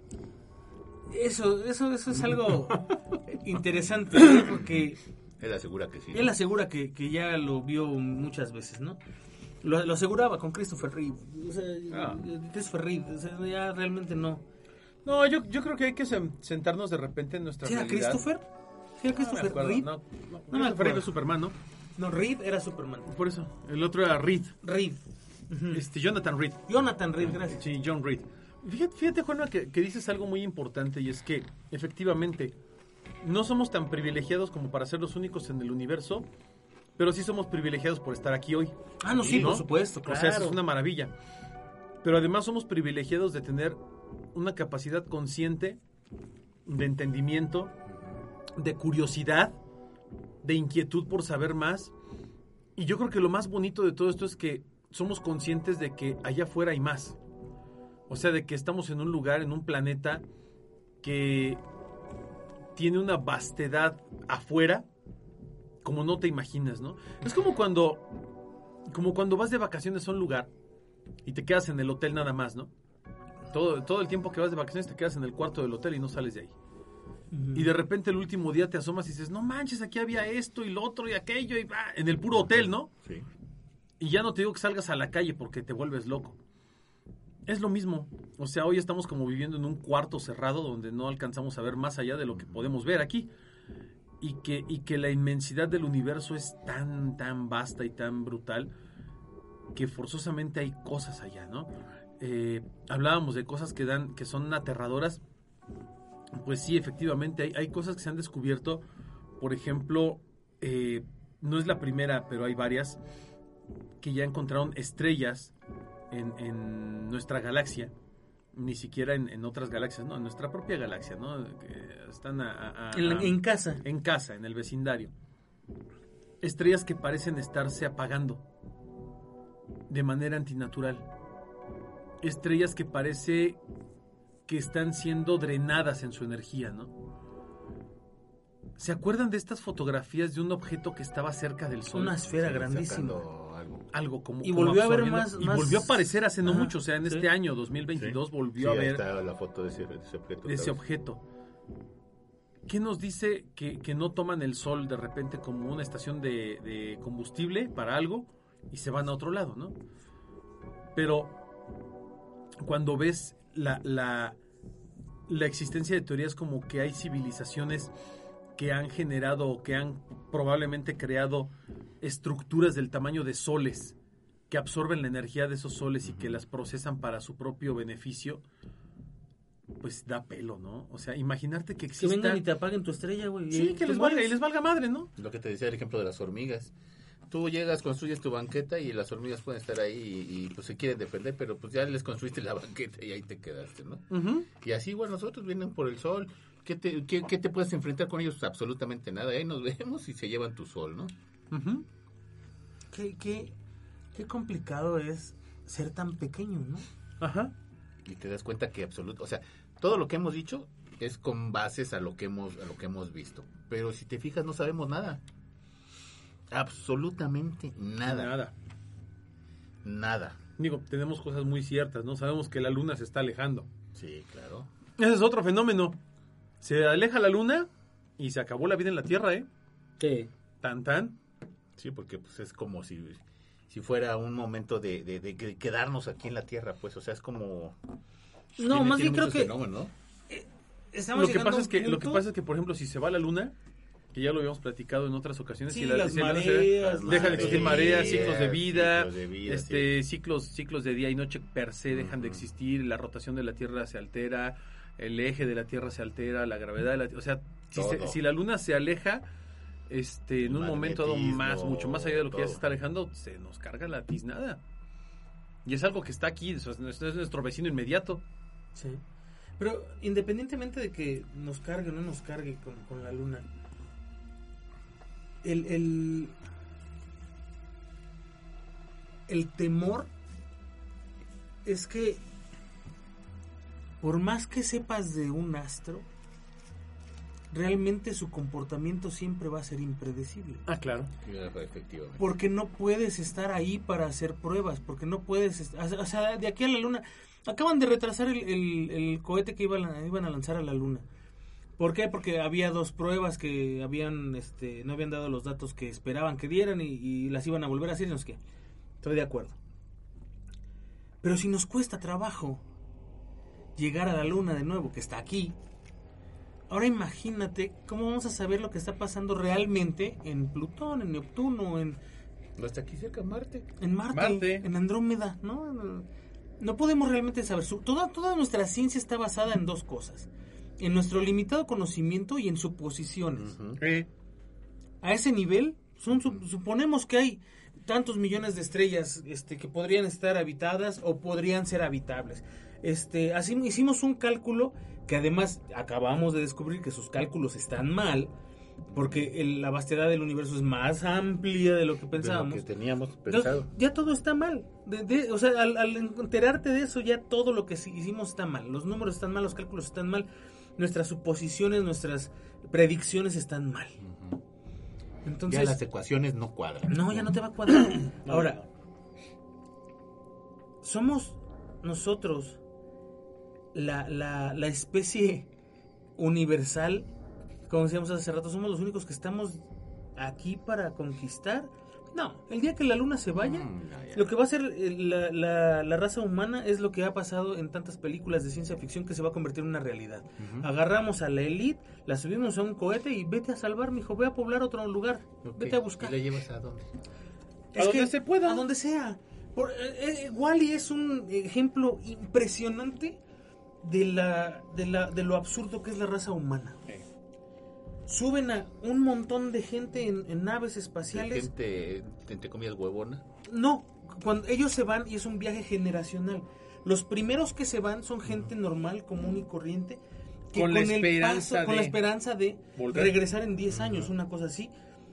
Eso, eso, eso es algo interesante, ¿no? porque Él asegura que sí. él asegura que, que ya lo vio muchas veces, ¿no? Lo, lo aseguraba con Christopher Reeve. O sea, Ah. Christopher Reeve, o sea, ya realmente no. No, yo, yo creo que hay que sen- sentarnos de repente en nuestra ¿Sí era realidad. Christopher? ¿Sí era No me Christopher Reeve? no, No no, me Christopher. Reeve es Superman, ¿no? No, Reeve era Superman. Por eso. El otro era Reed. Ujú. Este, Jonathan Reed. Jonathan Reeve, gracias. Sí, John Reed. Fíjate, fíjate Juanma, que, que dices algo muy importante y es que, efectivamente, no somos tan privilegiados como para ser los únicos en el universo, pero sí somos privilegiados por estar aquí hoy. Ah, no, sí, ¿no? por supuesto, claro. O sea, eso es una maravilla. Pero además somos privilegiados de tener una capacidad consciente de entendimiento, de curiosidad, de inquietud por saber más. Y yo creo que lo más bonito de todo esto es que somos conscientes de que allá afuera hay más. O sea, de que estamos en un lugar, en un planeta que tiene una vastedad afuera como no te imaginas, ¿no? Es como cuando como cuando vas de vacaciones a un lugar y te quedas en el hotel nada más, ¿no? Todo, todo el tiempo que vas de vacaciones te quedas en el cuarto del hotel y no sales de ahí. Y de repente el último día te asomas y dices, no manches, aquí había esto y lo otro y aquello, y ah, en el puro hotel, ¿no? Sí. Y ya no te digo que salgas a la calle porque te vuelves loco. Es lo mismo. O sea, hoy estamos como viviendo en un cuarto cerrado donde no alcanzamos a ver más allá de lo que podemos ver aquí. Y que, y que la inmensidad del universo es tan, tan vasta y tan brutal que forzosamente hay cosas allá, ¿no? Eh, hablábamos de cosas que dan, que son aterradoras. Pues sí, efectivamente, hay, hay cosas que se han descubierto. Por ejemplo, eh, no es la primera, pero hay varias que ya encontraron estrellas en, en nuestra galaxia, ni siquiera en, en otras galaxias, no, en nuestra propia galaxia, ¿no? Que están a- a- a- En, la- en casa. en casa, en el vecindario. Estrellas que parecen estarse apagando de manera antinatural. Estrellas que parece que están siendo drenadas en su energía, ¿no? ¿Se acuerdan de estas fotografías de un objeto que estaba cerca del Sol? Una esfera Sí, grandísima. sacando algo. como Y como volvió a haber absorbiendo- más- y más- volvió a aparecer hace no mucho o sea en sí. este año 2022 Sí. volvió Sí, a ahí ver está la foto de ese, de ese objeto. de ese objeto ¿qué nos dice que, que no toman el sol de repente como una estación de, de combustible para algo y se van a otro lado no pero cuando ves la, la la existencia de teorías como que hay civilizaciones que han generado o que han probablemente creado estructuras del tamaño de soles que absorben la energía de esos soles y que las procesan para su propio beneficio, pues da pelo, ¿no? O sea, imaginarte que Que exista... vengan y te apaguen tu estrella, güey. Sí, que les valga, y les valga madre, ¿no? Lo que te decía el ejemplo de las hormigas. Tú llegas, construyes tu banqueta y las hormigas pueden estar ahí y, y, pues se quieren defender, pero pues ya les construiste la banqueta y ahí te quedaste, ¿no? Y así igual nosotros vienen por el sol. ¿Qué te, qué, qué te puedes enfrentar con ellos? Absolutamente nada. Ahí nos vemos y se llevan tu sol, ¿no? Qué, qué, qué complicado es ser tan pequeño, ¿no? Ajá. Y te das cuenta que absoluto, o sea, todo lo que hemos dicho es con bases a lo que hemos a lo que hemos visto, pero si te fijas no sabemos nada. Absolutamente nada. Nada. Nada. Digo, tenemos cosas muy ciertas, ¿no? Sabemos que la luna se está alejando. Sí, claro. Ese es otro fenómeno. Se aleja la luna y se acabó la vida en la Tierra, ¿eh? ¿Qué? Tan tan. Sí, porque pues es como si si fuera un momento de, de, de que- quedarnos aquí en la Tierra, pues, o sea, es como... No, tiene- más tiene bien creo que ¿no? estamos Lo que, pasa es que, lo que pasa es que, por ejemplo, si se va la luna, que ya lo habíamos platicado en otras ocasiones, Sí, si la, las si la luna se- mareas, dejan de existir mareas, ciclos de vida, ciclos de vida, este ciclos ciclos de día y noche per se dejan de existir, la rotación de la Tierra se altera, el eje de la Tierra se altera, la gravedad de la o sea, si, se- Todo. si la luna se aleja este en un momento dado más mucho más allá de lo que ya se está alejando, se nos carga la tiznada. Y es algo que está aquí, es, es nuestro vecino inmediato. Sí. Pero independientemente de que nos cargue o no nos cargue con, con la luna, el, el, el temor es que por más que sepas de un astro, realmente su comportamiento siempre va a ser impredecible. Ah, claro. Efectivamente. Porque no puedes estar ahí para hacer pruebas, porque no puedes, o sea, de aquí a la luna, acaban de retrasar el, el- el cohete que iban a, iban a lanzar a la luna. ¿Por qué? Porque había dos pruebas que habían, este, no habían dado los datos que esperaban que dieran y, y las iban a volver a hacer, y no sé qué. Estoy de acuerdo. Pero si nos cuesta trabajo llegar a la luna de nuevo, que está aquí, ahora imagínate cómo vamos a saber lo que está pasando realmente en Plutón, en Neptuno, en, Hasta aquí cerca Marte. en Marte, Marte. en Andrómeda, ¿no? No podemos realmente saber. Su- toda, toda nuestra ciencia está basada en dos cosas. En nuestro limitado conocimiento y en suposiciones. A ese nivel, son, sup- suponemos que hay tantos millones de estrellas este, que podrían estar habitadas o podrían ser habitables. Este, así hicimos un cálculo que además acabamos de descubrir que sus cálculos están mal, porque el- la vastedad del universo es más amplia de lo que De lo pensábamos. que teníamos Entonces, pensado. ya todo está mal. De- de- o sea, al, al enterarte de eso, ya todo lo que hicimos está mal. Los números están mal, los cálculos están mal, nuestras suposiciones, nuestras predicciones están mal. Entonces, ya las ecuaciones no cuadran. no, ya no te va a cuadrar. Ahora, somos nosotros la, la, la especie universal, como decíamos hace rato, somos los únicos que estamos aquí para conquistar. No, el día que la luna se vaya, Mm, lo que va a hacer eh, la, la- la raza humana es lo que ha pasado en tantas películas de ciencia ficción que se va a convertir en una realidad. Agarramos a la elite, la subimos a un cohete y vete a salvar, mijo, ve a poblar otro lugar, vete a buscar. ¿Y la llevas a dónde? A donde se pueda. A donde sea. Por, eh, eh, Wally es un ejemplo impresionante de, la, de, la, de lo absurdo que es la raza humana. Suben a un montón de gente en, en naves espaciales. Gente, entre comillas, huevona. No, cuando ellos se van y es un viaje generacional. Los primeros que se van son gente normal, común y corriente. Que Con la el esperanza con la de esperanza de volver. regresar en 10 años, una cosa así.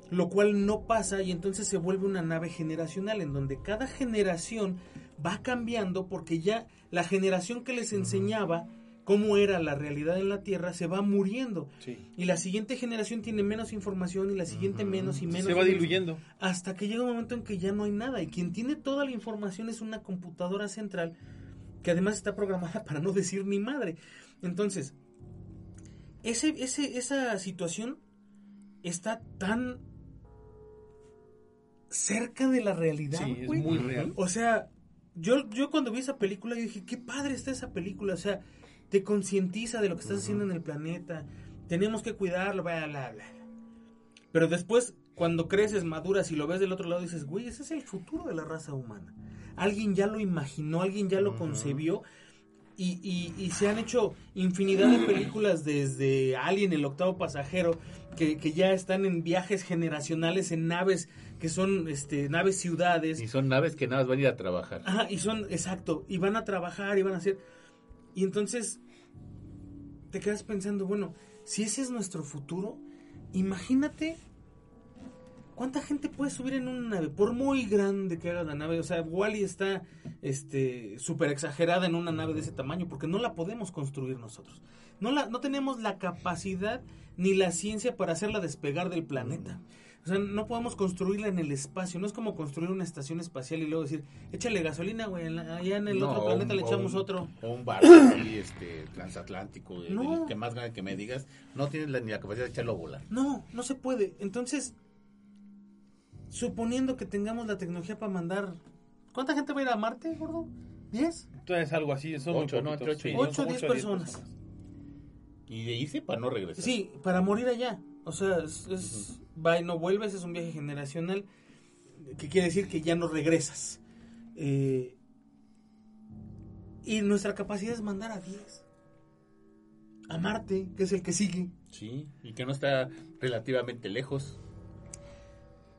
Lo cual no pasa y entonces se vuelve una nave generacional en donde cada generación va cambiando porque ya la generación que les enseñaba cómo era la realidad en la Tierra se va muriendo. Sí. Y la siguiente generación tiene menos información y la siguiente menos y menos. Se va menos diluyendo. hasta que llega un momento en que ya no hay nada y quien tiene toda la información es una computadora central que además está programada para no decir ni madre. Entonces, ese, ese, esa situación está tan cerca de la realidad. Sí, es muy real. O sea, yo, yo cuando vi esa película, yo dije, qué padre está esa película. O sea, te concientiza de lo que estás haciendo en el planeta. Tenemos que cuidarlo, bla, bla, bla. Pero después, cuando creces, maduras y lo ves del otro lado, dices, güey, ese es el futuro de la raza humana. Alguien ya lo imaginó, alguien ya lo concebió. Y, y- y se han hecho infinidad de películas desde Alien, el octavo pasajero, que, que ya están en viajes generacionales, en naves que son este, naves ciudades. Y son naves que nada más van a ir a trabajar. Ajá, y son, exacto, y van a trabajar y van a hacer. Y entonces te quedas pensando, bueno, si ese es nuestro futuro, imagínate cuánta gente puede subir en una nave, por muy grande que haga la nave. O sea, Wally está este súper exagerada en una nave de ese tamaño porque no la podemos construir nosotros. No, la, no tenemos la capacidad ni la ciencia para hacerla despegar del planeta. O sea, no podemos construirla en el espacio. No es como construir una estación espacial y luego decir, échale gasolina, güey, en la- allá en el No, otro planeta un- le echamos un- otro. O un barco así, este, transatlántico, de- No. del que más grande que me digas, no tienes la- ni la capacidad de echarlo a volar. No, no se puede. Entonces, suponiendo que tengamos la tecnología para mandar... ¿Cuánta gente va a ir a Marte, gordo? ¿10? Entonces algo así, son muy Ocho, ¿no? poquitos, Entre ocho y sí, diez. Ocho o son diez ocho personas. Y de irse para no regresar. Sí, para morir allá. O sea, es, es- va y no vuelves, es un viaje generacional, que quiere decir que ya no regresas. Eh, y nuestra capacidad es mandar a 10. A Marte, que es el que sigue. Sí, y que no está relativamente lejos.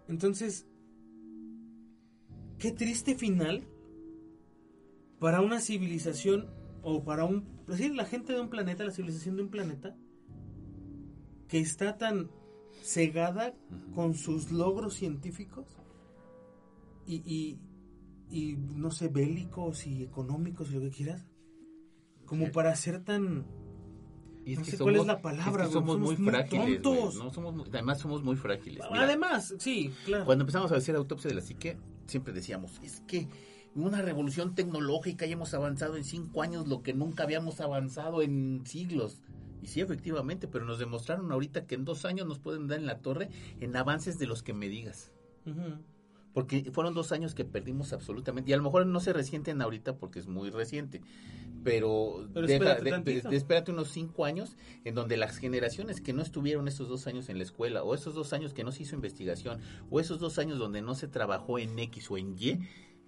Entonces, qué triste final para una civilización o para un, es decir, la gente de un planeta, la civilización de un planeta que está tan cegada con sus logros científicos y, y, y, no sé, bélicos y económicos y lo que quieras, como para ser tan Y No sé cuál es la palabra, es que güey, somos, somos muy muy frágiles, tontos. ¿no? Somos muy- además somos muy frágiles. Mira, Además, sí, claro. Cuando empezamos a hacer autopsia de la psique, siempre decíamos, es que una revolución tecnológica y hemos avanzado en cinco años lo que nunca habíamos avanzado en siglos. Y sí, efectivamente, pero nos demostraron ahorita que en dos años nos pueden dar en la torre en avances de los que me digas. Porque fueron dos años que perdimos absolutamente. Y a lo mejor no se resienten ahorita porque es muy reciente. Pero, Pero deja- espérate de- tantito. de- espérate unos cinco años en donde las generaciones que no estuvieron esos dos años en la escuela, o esos dos años que no se hizo investigación, o esos dos años donde no se trabajó en X o en Y,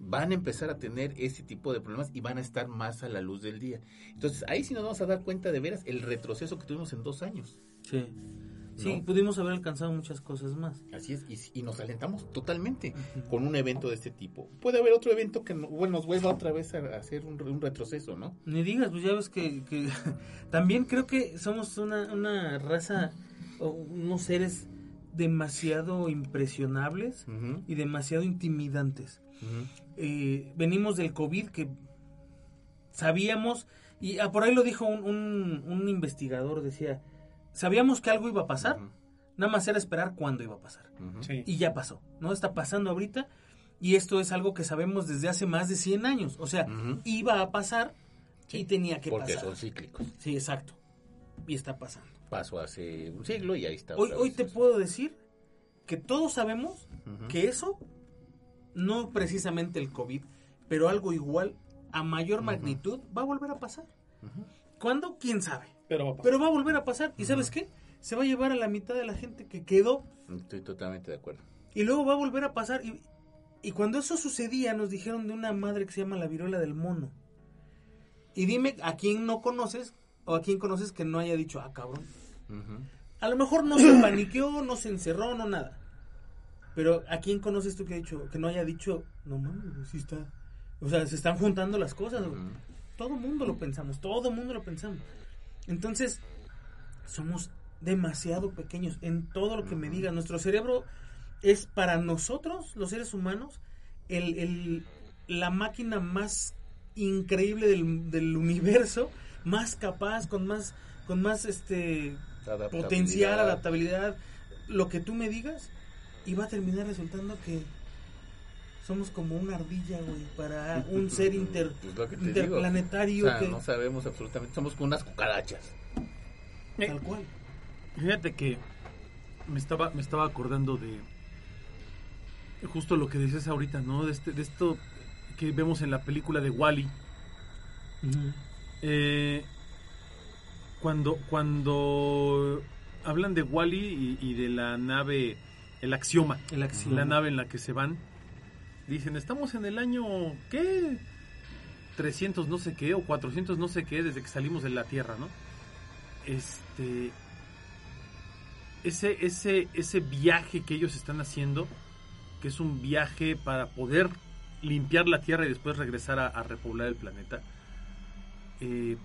van a empezar a tener ese tipo de problemas y van a estar más a la luz del día. Entonces ahí sí nos vamos a dar cuenta de veras el retroceso que tuvimos en dos años. Sí. Sí, ¿No? pudimos haber alcanzado muchas cosas más. Así es, y, y nos alentamos totalmente con un evento de este tipo. Puede haber otro evento que no- bueno, nos vuelva otra vez a, hacer un, un retroceso, ¿no? Ni digas, pues ya ves que, que también creo que somos una, una raza, o unos seres demasiado impresionables Ujú, y demasiado intimidantes. Eh, venimos del COVID que sabíamos, y ah, por ahí lo dijo un, un- un investigador, decía, sabíamos que algo iba a pasar, nada más era esperar cuándo iba a pasar. Sí. y ya pasó, ¿no? Está pasando ahorita y esto es algo que sabemos desde hace más de 100 años, o sea, iba a pasar y tenía que Porque pasar. son cíclicos. Sí, exacto. Y está pasando. Pasó hace un siglo y ahí está. Hoy, hoy te puedo decir que todos sabemos que eso, no precisamente el COVID, pero algo igual, a mayor magnitud, va a volver a pasar. Ujú. ¿Cuándo? ¿Quién sabe? Pero va a pasar. Pero va a volver a pasar. ¿Y sabes qué? Se va a llevar a la mitad de la gente que quedó Estoy totalmente de acuerdo. Y luego va a volver a pasar. Y, y cuando eso sucedía, nos dijeron de una madre que se llama la viruela del mono. Y dime a quién no conoces o a quién conoces que no haya dicho, ah, cabrón. A lo mejor no se paniqueó, no se encerró, no nada. Pero a quién conoces tú que, ha dicho, que no haya dicho, no mames, sí está. O sea, se están juntando las cosas. güey. Ujú. Todo mundo lo pensamos, todo mundo lo pensamos. Entonces, somos demasiado pequeños en todo lo que me diga. Nuestro cerebro es para nosotros, los seres humanos, el, el- la máquina más increíble del, del universo, más capaz, con más, con más este Adaptabilidad. potencial, adaptabilidad, lo que tú me digas, y va a terminar resultando que somos como una ardilla, güey, para un ser inter, Pues lo que te digo. interplanetario O sea, que no sabemos absolutamente. Somos como unas cucarachas. tal cual. Fíjate que me estaba, me estaba acordando de justo lo que dices ahorita, ¿no? De, este, de esto que vemos en la película de Wally. Eh, cuando, cuando hablan de Wally y, y de la nave, el axioma, El axioma. la nave en la que se van, dicen, estamos en el año, ¿qué? 300 no sé qué, o 400 no sé qué, desde que salimos de la Tierra, ¿no? Este... Ese, ese, ese viaje que ellos están haciendo, que es un viaje para poder limpiar la Tierra y después regresar a, a repoblar el planeta, eh,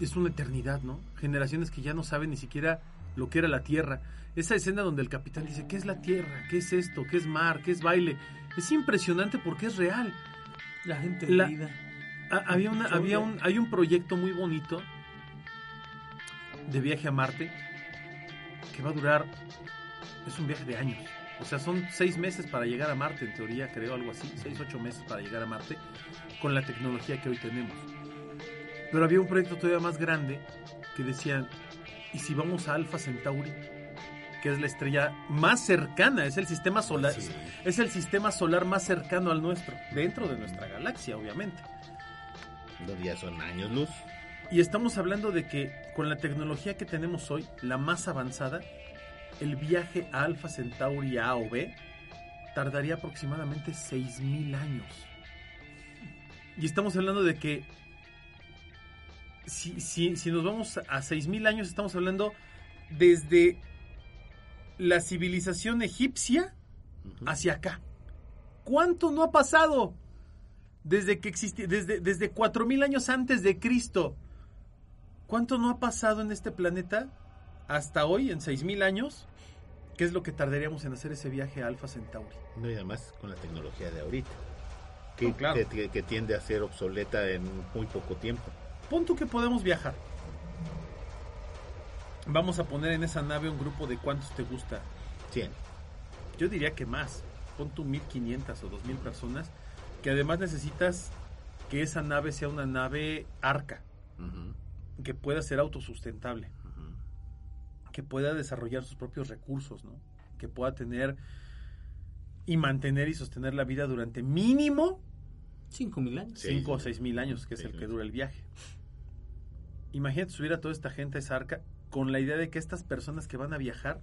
es una eternidad, ¿no? Generaciones que ya no saben ni siquiera lo que era la Tierra. Esa escena donde el capitán dice, ¿qué es la Tierra? ¿Qué es esto? ¿Qué es mar? ¿Qué es baile? Es impresionante porque es real. La gente La- olvida. Ha- había una, había hay un proyecto muy bonito de viaje a Marte que va a durar, es un viaje de años. O sea, son seis meses para llegar a Marte, en teoría, creo, algo así, seis, ocho meses para llegar a Marte, con la tecnología que hoy tenemos. Pero había un proyecto todavía más grande que decían, ¿y si vamos a Alpha Centauri? Que es la estrella más cercana, es el sistema solar, Sí. es el sistema solar más cercano al nuestro, dentro de nuestra galaxia, obviamente. Los días son años luz. Y estamos hablando de que con la tecnología que tenemos hoy, la más avanzada, el viaje a Alpha Centauri A o B tardaría aproximadamente 6.000 años. Y estamos hablando de que si, si, si nos vamos a 6.000 años, estamos hablando desde la civilización egipcia hacia acá. ¿Cuánto no ha pasado? Desde que existía, desde, desde 4.000 años antes de Cristo. ¿Cuánto no ha pasado en este planeta hasta hoy, en 6.000 años? ¿Qué es lo que tardaríamos en hacer ese viaje a Alpha Centauri? No, y además con la tecnología de ahorita. Que, No, claro. que- que- tiende a ser obsoleta en muy poco tiempo. Pon tú que podemos viajar. Vamos a poner en esa nave un grupo de cuántos te gusta. 100. Yo diría que más. Pon tú 1500 o 2000 personas. Que además necesitas que esa nave sea una nave arca. Que pueda ser autosustentable. que pueda desarrollar sus propios recursos, ¿no? Que pueda tener y mantener y sostener la vida durante mínimo Cinco mil años. Sí. 5 o 6 mil años, que es el que dura el viaje. Imagínate subir a toda esta gente a esa arca con la idea de que estas personas que van a viajar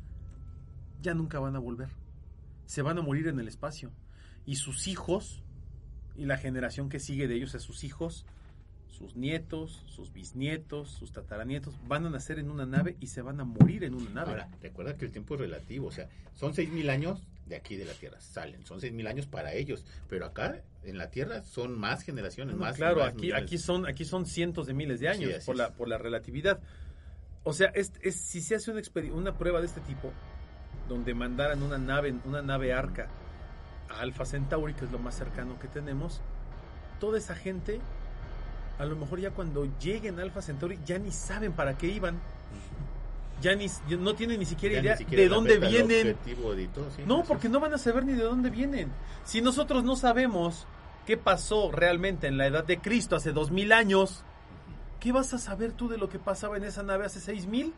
ya nunca van a volver. Se van a morir en el espacio. Y sus hijos, y la generación que sigue de ellos, a sus hijos, sus nietos, sus bisnietos, sus tataranietos, van a nacer en una nave y se van a morir en una nave. Ahora, recuerda que el tiempo es relativo, o sea, son 6.000 años de aquí de la Tierra, salen, son 6.000 años para ellos, pero acá en la Tierra son más generaciones, No, más claro, más aquí, millones. aquí son, aquí son cientos de miles de años Sí, por la, por la relatividad. O sea, es, es- si se hace una, prueba de este tipo, donde mandaran una nave, una nave arca a Alpha Centauri, que es lo más cercano que tenemos, toda esa gente, a lo mejor ya cuando lleguen a Alpha Centauri, ya ni saben para qué iban. Ya ni, no tienen ni siquiera Ya ni idea siquiera de dónde vienen. todo, sí, No, porque no van a saber ni de dónde vienen. Si nosotros no sabemos qué pasó realmente en la edad de Cristo hace dos mil años, ¿qué vas a saber tú de lo que pasaba en esa nave hace seis mil?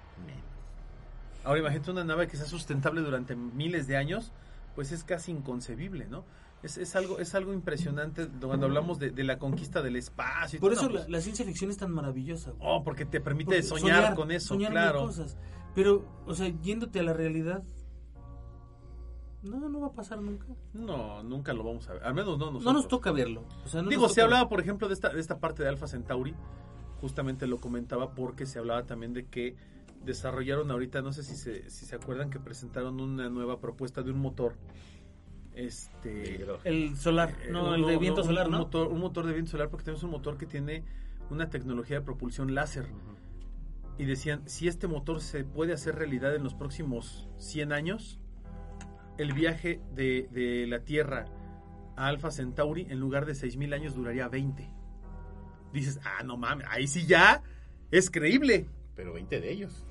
Ahora imagínate una nave que sea sustentable durante miles de años, pues es casi inconcebible, ¿no? Es, es algo, es algo impresionante cuando hablamos de, de la conquista del espacio. y Por todo, eso no, la, pues, la ciencia ficción es tan maravillosa. güey. oh, porque te permite Porque soñar, con eso, soñar claro. cosas. Pero, o sea, yéndote a la realidad, no, no va a pasar nunca. No, nunca lo vamos a ver. Al menos no nosotros. No nos toca verlo. O sea, no Digo, se hablaba, por ejemplo, de esta, de esta parte de Alpha Centauri. Justamente lo comentaba porque se hablaba también de que desarrollaron ahorita, no sé si se, si se acuerdan que presentaron una nueva propuesta de un motor. Este. El solar, eh, no, el de viento solar, un ¿no? Motor, un motor de viento solar porque tenemos un motor que tiene una tecnología de propulsión láser. Y decían, si este motor se puede hacer realidad en los próximos 100 años, el viaje de, de la Tierra a Alpha Centauri, en lugar de 6.000 años, duraría 20. Dices, ah, no mames, ahí sí ya es creíble. Pero 20 de ellos.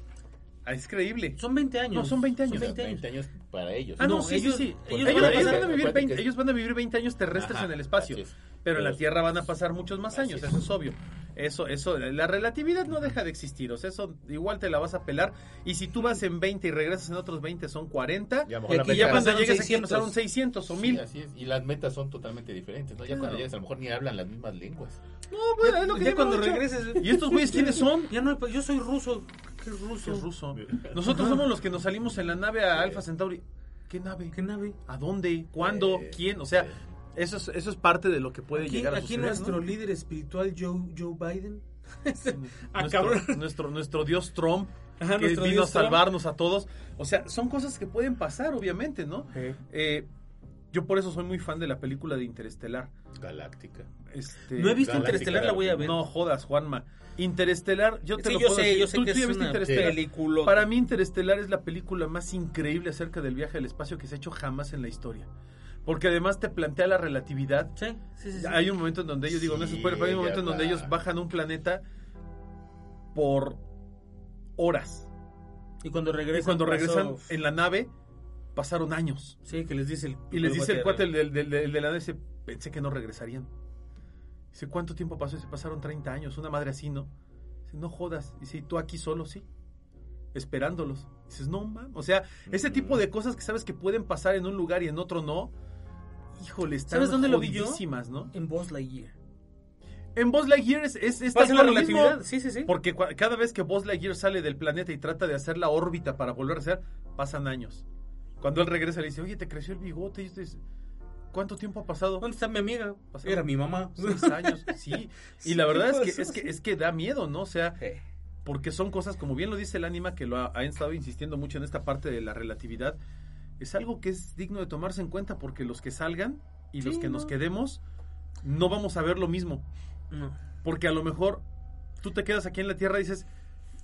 Ahí es creíble. Son 20 años. No, son 20 años. O sea, 20 años. 20 años para ellos. Ah, no, No, sí, ellos- sí, sí. ellos Ellos, van a vivir acuérdate 20, que- ellos van a vivir 20 años terrestres Ajá, en el espacio. así es. Pero en la Tierra van a pasar muchos más años, es. eso es obvio. Eso, eso, la relatividad no deja de existir, o sea, eso igual te la vas a pelar. Y si tú vas en 20 y regresas en otros 20, son 40. Y a lo Y, mejor la aquí ya cuando llegues aquí 600. pasaron 600 o Sí, 1000. así es. Y las metas son totalmente diferentes, ¿no? Ya Claro. cuando llegas a lo mejor ni hablan las mismas lenguas. No, bueno, es lo que Ya cuando regreses. ¿Y estos güeyes quiénes son? Ya no, hay- yo soy ruso. ¿Qué es ruso? Es ruso. Nosotros somos los que nos salimos en la nave a Alpha Centauri. ¿Qué nave? ¿Qué nave? ¿A dónde? ¿Cuándo? Eh, ¿Quién? O sea, eh. Eso es, eso es parte de lo que puede Aquí, llegar a aquí suceder. nuestro ¿no? líder espiritual Joe, Joe Biden. Ah, nuestro, nuestro, nuestro dios Trump Ajá, que nuestro vino dios a Trump. salvarnos a todos. O sea, son cosas que pueden pasar, obviamente, ¿no? Eh, yo por eso soy muy fan de la película de Interestelar. Galáctica. Este, No he visto Galáctica, Interestelar, la voy a ver. No jodas, Juanma. Interestelar, yo te Sí, lo yo puedo sé, decir. yo sé ¿Tú- que tú es viste una Interestelar? película. Para mí Interestelar es la película más increíble acerca del viaje al espacio que se ha hecho jamás en la historia. Porque además te plantea la relatividad. Sí, sí, sí. sí. Hay un momento en donde ellos, digo, no es Sí, spoiler, pero hay un momento en donde ellos bajan un planeta por horas. Y cuando regresan. Y cuando pasó- regresan en la nave, pasaron años. Sí, que les dice el. Y les dice el cuate el el del, del- del de la nave, dice, pensé que no regresarían. Dice, ¿cuánto tiempo pasó? Dice, pasaron 30 años, una madre así, ¿no? Dice, no jodas. Dice, ¿y tú aquí solo? Sí. esperándolos. Dices, no, man. O sea, ese tipo de cosas que sabes que pueden pasar en un lugar y en otro no. Híjole, están ¿Sabes dónde lo vi yo? ¿no? En Buzz Lightyear. En Buzz Lightyear es, es, es ¿Pasa tal la lo mismo. relatividad? Sí, sí, sí. Porque cada vez que Buzz Lightyear sale del planeta y trata de hacer la órbita para volver a ser, pasan años. Cuando él regresa le dice, oye, te creció el bigote. Y dices, ¿cuánto tiempo ha pasado? ¿Dónde está mi amiga? Era mi mamá. Seis años, sí. Y la verdad es que, pasó? es que es que da miedo, ¿no? O sea, porque son cosas, como bien lo dice el ánima, que lo ha, ha estado insistiendo mucho en esta parte de la relatividad, es algo que es digno de tomarse en cuenta porque los que salgan y los que nos no. quedemos no vamos a ver lo mismo. no. Porque a lo mejor tú te quedas aquí en la Tierra y dices,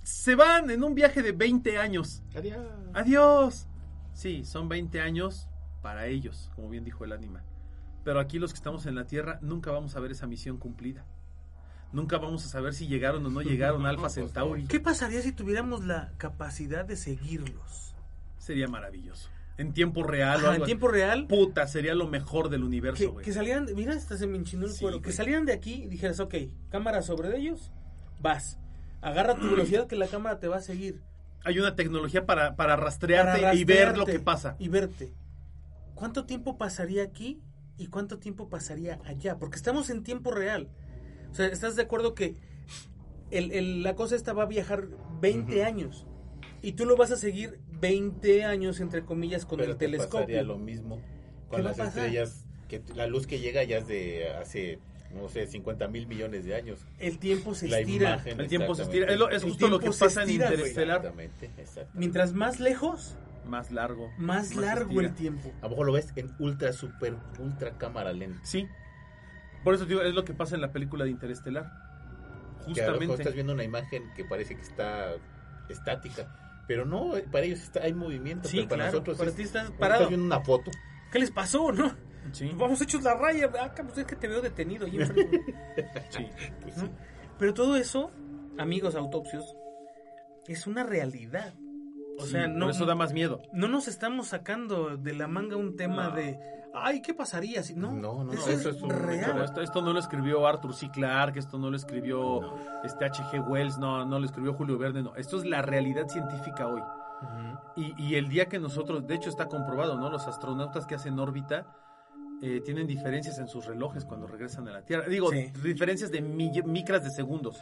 se van en un viaje de 20 años. Adiós. Adiós. Sí, son 20 años para ellos, como bien dijo el ánima. Pero aquí los que estamos en la Tierra nunca vamos a ver esa misión cumplida. Nunca vamos a saber si llegaron o no llegaron a Pues, Centauri. ¿Qué pasaría si tuviéramos la capacidad de seguirlos? Sería maravilloso. En tiempo real o algo en tiempo real. Puta, sería lo mejor del universo, Que, güey. que salieran, mira, hasta se me enchinó el Sí, cuero. Que salieran de aquí y dijeras, ok, cámara sobre ellos, vas. Agarra tu velocidad que la cámara te va a seguir. Hay una tecnología para, para, rastrearte Para y ver lo que pasa. Y verte. ¿Cuánto tiempo pasaría aquí y cuánto tiempo pasaría allá? Porque estamos en tiempo real. O sea, ¿estás de acuerdo que el- el- la cosa esta va a viajar 20 Ujú. años? Y tú lo vas a seguir 20 años, entre comillas, con Pero el te telescopio. pasaría lo mismo ¿Qué con las estrellas. que La luz que llega ya es de hace, no sé, 50 mil millones de años. El tiempo se La estira. imagen, El tiempo se estira. Es, lo- es El justo lo que pasa en estira. Interestelar. Exactamente, exactamente. Mientras más lejos, Más largo. más, largo estira. el tiempo. A lo mejor lo ves en ultra, super, ultra cámara lenta. Sí. Por eso, tío, es lo que pasa en la película de Interestelar. Que a lo mejor Justamente. estás viendo una imagen que parece que está estática. Pero no, eh, para ellos está, hay movimiento. Sí, pero para claro, nosotros para es- ti estás parado. Viendo una foto. ¿Qué les pasó, no? Sí, Vamos hechos la raya. Ah, cabrón, es que te veo detenido ahí enfrente. sí. Pues ¿no? sí. Pero todo eso, amigos autopsios, es una realidad. O sea, por no, eso da más miedo. no nos estamos sacando de la manga un tema No. de, ay, ¿qué pasaría si no? No, no, eso, eso es, es un- real. Esto, esto no lo escribió Arthur C. Clarke, esto no lo escribió este H.G. Wells, no, no lo escribió Julio Verne, no. Esto es la realidad científica hoy. Y, y el día que nosotros, de hecho está comprobado, ¿no? Los astronautas que hacen órbita eh, tienen diferencias en sus relojes cuando regresan a la Tierra. Digo, Sí. diferencias de mi- micras de segundos.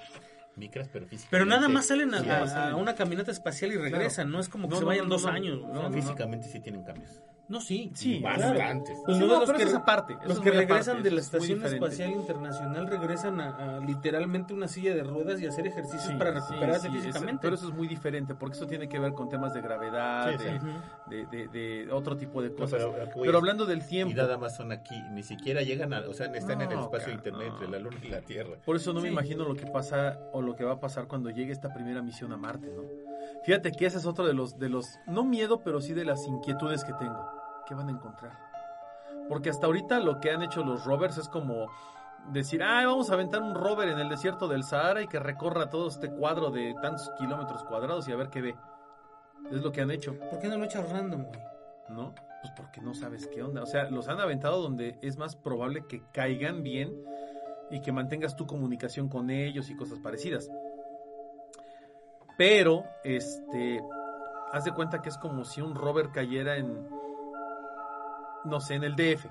Micras, pero físicamente. Pero nada más salen a, sí, a- sí. a una caminata espacial y regresan, no es como que No, se vayan no, dos no, años. Físicamente sí tienen cambios. No, sí, Sí, claro. bastantes. Pues Sí, no los pero que, eso es aparte, los que regresan aparte, de la es Estación. Espacial Internacional regresan a, a literalmente una silla de ruedas y hacer ejercicios Sí, para recuperarse sí, es- físicamente. pero eso es muy diferente, porque eso tiene que ver con temas de gravedad, Sí, de, sí. de- de- de otro tipo de cosas. pero, pero, hablando del Y tiempo, nada más son aquí, ni siquiera llegan a, o sea, están en el espacio de ca- internet no. entre la luna y la tierra. por eso no me imagino lo que pasa o lo que va a pasar cuando llegue esta primera misión a Marte, ¿no? Fíjate que ese es otro de los, de los, no miedo, pero sí de las inquietudes que tengo. ¿Qué van a encontrar? Porque hasta ahorita lo que han hecho los rovers es como decir, ah, vamos a aventar un rover en el desierto del Sahara y que recorra todo este cuadro de tantos kilómetros cuadrados y a ver qué ve. Es lo que han hecho. ¿Por qué no lo echas random, güey? ¿no? Pues porque no sabes qué onda. O sea, los han aventado donde es más probable que caigan bien y que mantengas tu comunicación con ellos y cosas parecidas. Pero, este, haz de cuenta que es como si un rover cayera en, no sé, en el DF.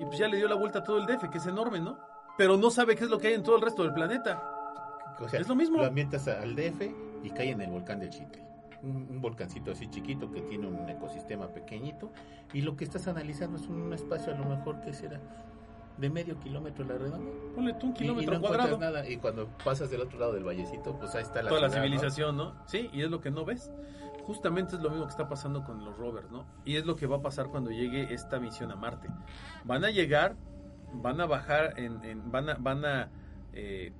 Y pues ya le dio la vuelta a todo el DF, que es enorme, ¿no? Pero no sabe qué es lo que hay en todo el resto del planeta. O sea, Es lo mismo. Lo ambientas al DF y cae en el volcán del Chitle. Un, un volcancito así chiquito que tiene un ecosistema pequeñito. Y lo que estás analizando es un espacio a lo mejor que será de medio kilómetro a la redonda. Ponle tú un Y- y, kilómetro no cuadrado. nada. Y cuando pasas del otro lado del vallecito, pues ahí está la toda la civilización, ¿no? Sí, y es lo que no ves. Justamente es lo mismo que está pasando con los rovers, ¿no? Y es lo que va a pasar cuando llegue esta misión a Marte. Van a llegar, van a bajar, en, en- van a, van a, eh,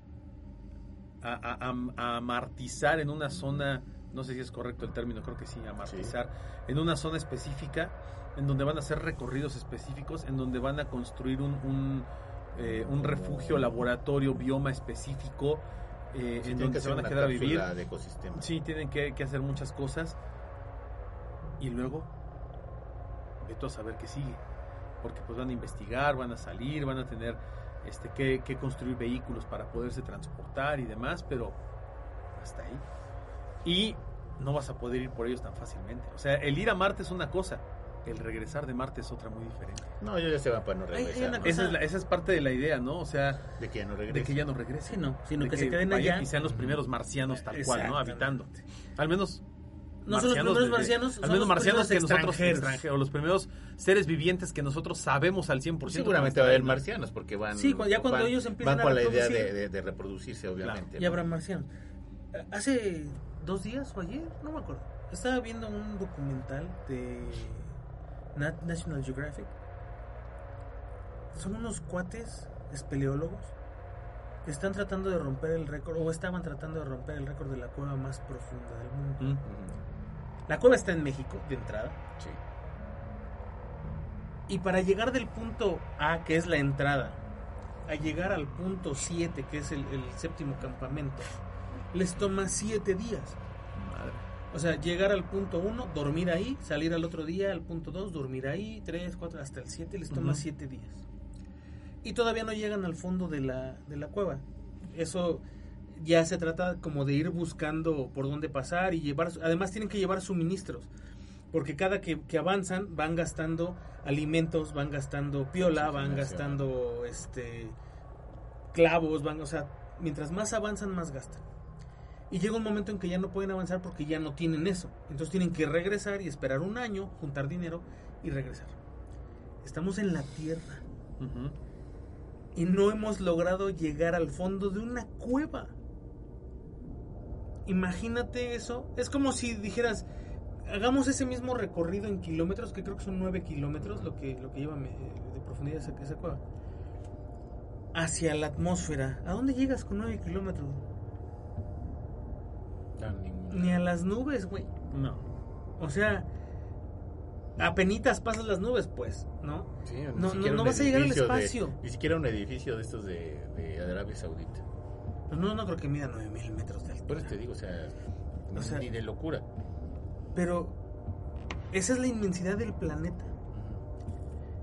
a, a- a- a amartizar en una zona, no sé si es correcto el término, creo que sí, amartizar, en una zona específica, en donde van a hacer recorridos específicos, en donde van a construir un, un, eh, un refugio, laboratorio, bioma específico, eh, Sí, en donde se van a quedar a vivir. de ecosistema. Sí, tienen que, que hacer muchas cosas. Y luego, veto a saber qué sigue. Porque pues van a investigar, van a salir, van a tener este que, que construir vehículos para poderse transportar y demás, pero hasta ahí. Y no vas a poder ir por ellos tan fácilmente. O sea, el ir a Marte es una cosa, el regresar de Marte es otra muy diferente. No, ellos ya se van para no Hay- hay regresar. Esa es, la- esa es parte de la idea, ¿no? O sea, De que ya no de regresen. que ya no regresen. Sí, no, sino De que, se queden allá. Y sean los primeros marcianos tal cual, ¿no? Habitando. Al menos... No son los primeros de- marcianos, Al menos los marcianos que nosotros extranjeros. los primeros seres vivientes que nosotros sabemos al 100%. Seguramente va a haber marcianos porque van. Sí, ya cuando van- ellos empiezan Van a con la idea de, reproducir. de- de reproducirse, obviamente. Y ¿no? habrá marcianos. Hace dos días o ayer, no me acuerdo. Estaba viendo un documental de National Geographic. Son unos cuates espeleólogos que están tratando de romper el récord, o estaban tratando de romper el récord de la cueva más profunda del mundo. Mm. La cueva está en México, de entrada. Sí. Y para llegar del punto A, que es la entrada, a llegar al punto 7, que es el, el séptimo campamento, les toma 7 días. O sea, llegar al punto 1, dormir ahí, salir al otro día al punto 2, dormir ahí, 3, 4, hasta el 7, les toma Ujú. 7 días. Y todavía no llegan al fondo de la, de la cueva. Eso ya se trata como de ir buscando por dónde pasar y llevar, además tienen que llevar suministros. Porque cada que, que avanzan van gastando alimentos, van gastando piola, van gastando este clavos, van, o sea, mientras más avanzan más gastan. Y llega un momento en que ya no pueden avanzar porque ya no tienen eso. Entonces tienen que regresar y esperar un año, juntar dinero y regresar. Estamos en la Tierra y no hemos logrado llegar al fondo de una cueva. Imagínate eso. Es como si dijeras, hagamos ese mismo recorrido en kilómetros, que creo que son 9 kilómetros lo que, lo que lleva de profundidad esa, esa cueva. Hacia la atmósfera. ¿A dónde llegas con 9 kilómetros? Ni a las nubes, güey. No. O sea, apenitas pasas las nubes, pues, ¿no? Sí, No, no, no vas a llegar al de- espacio. ni siquiera un edificio de estos de, de Arabia Saudita. Pues no, no creo que mida 9000 metros de Por altura. eso te digo, o sea, O sea- ni de locura. Pero esa es la inmensidad del planeta.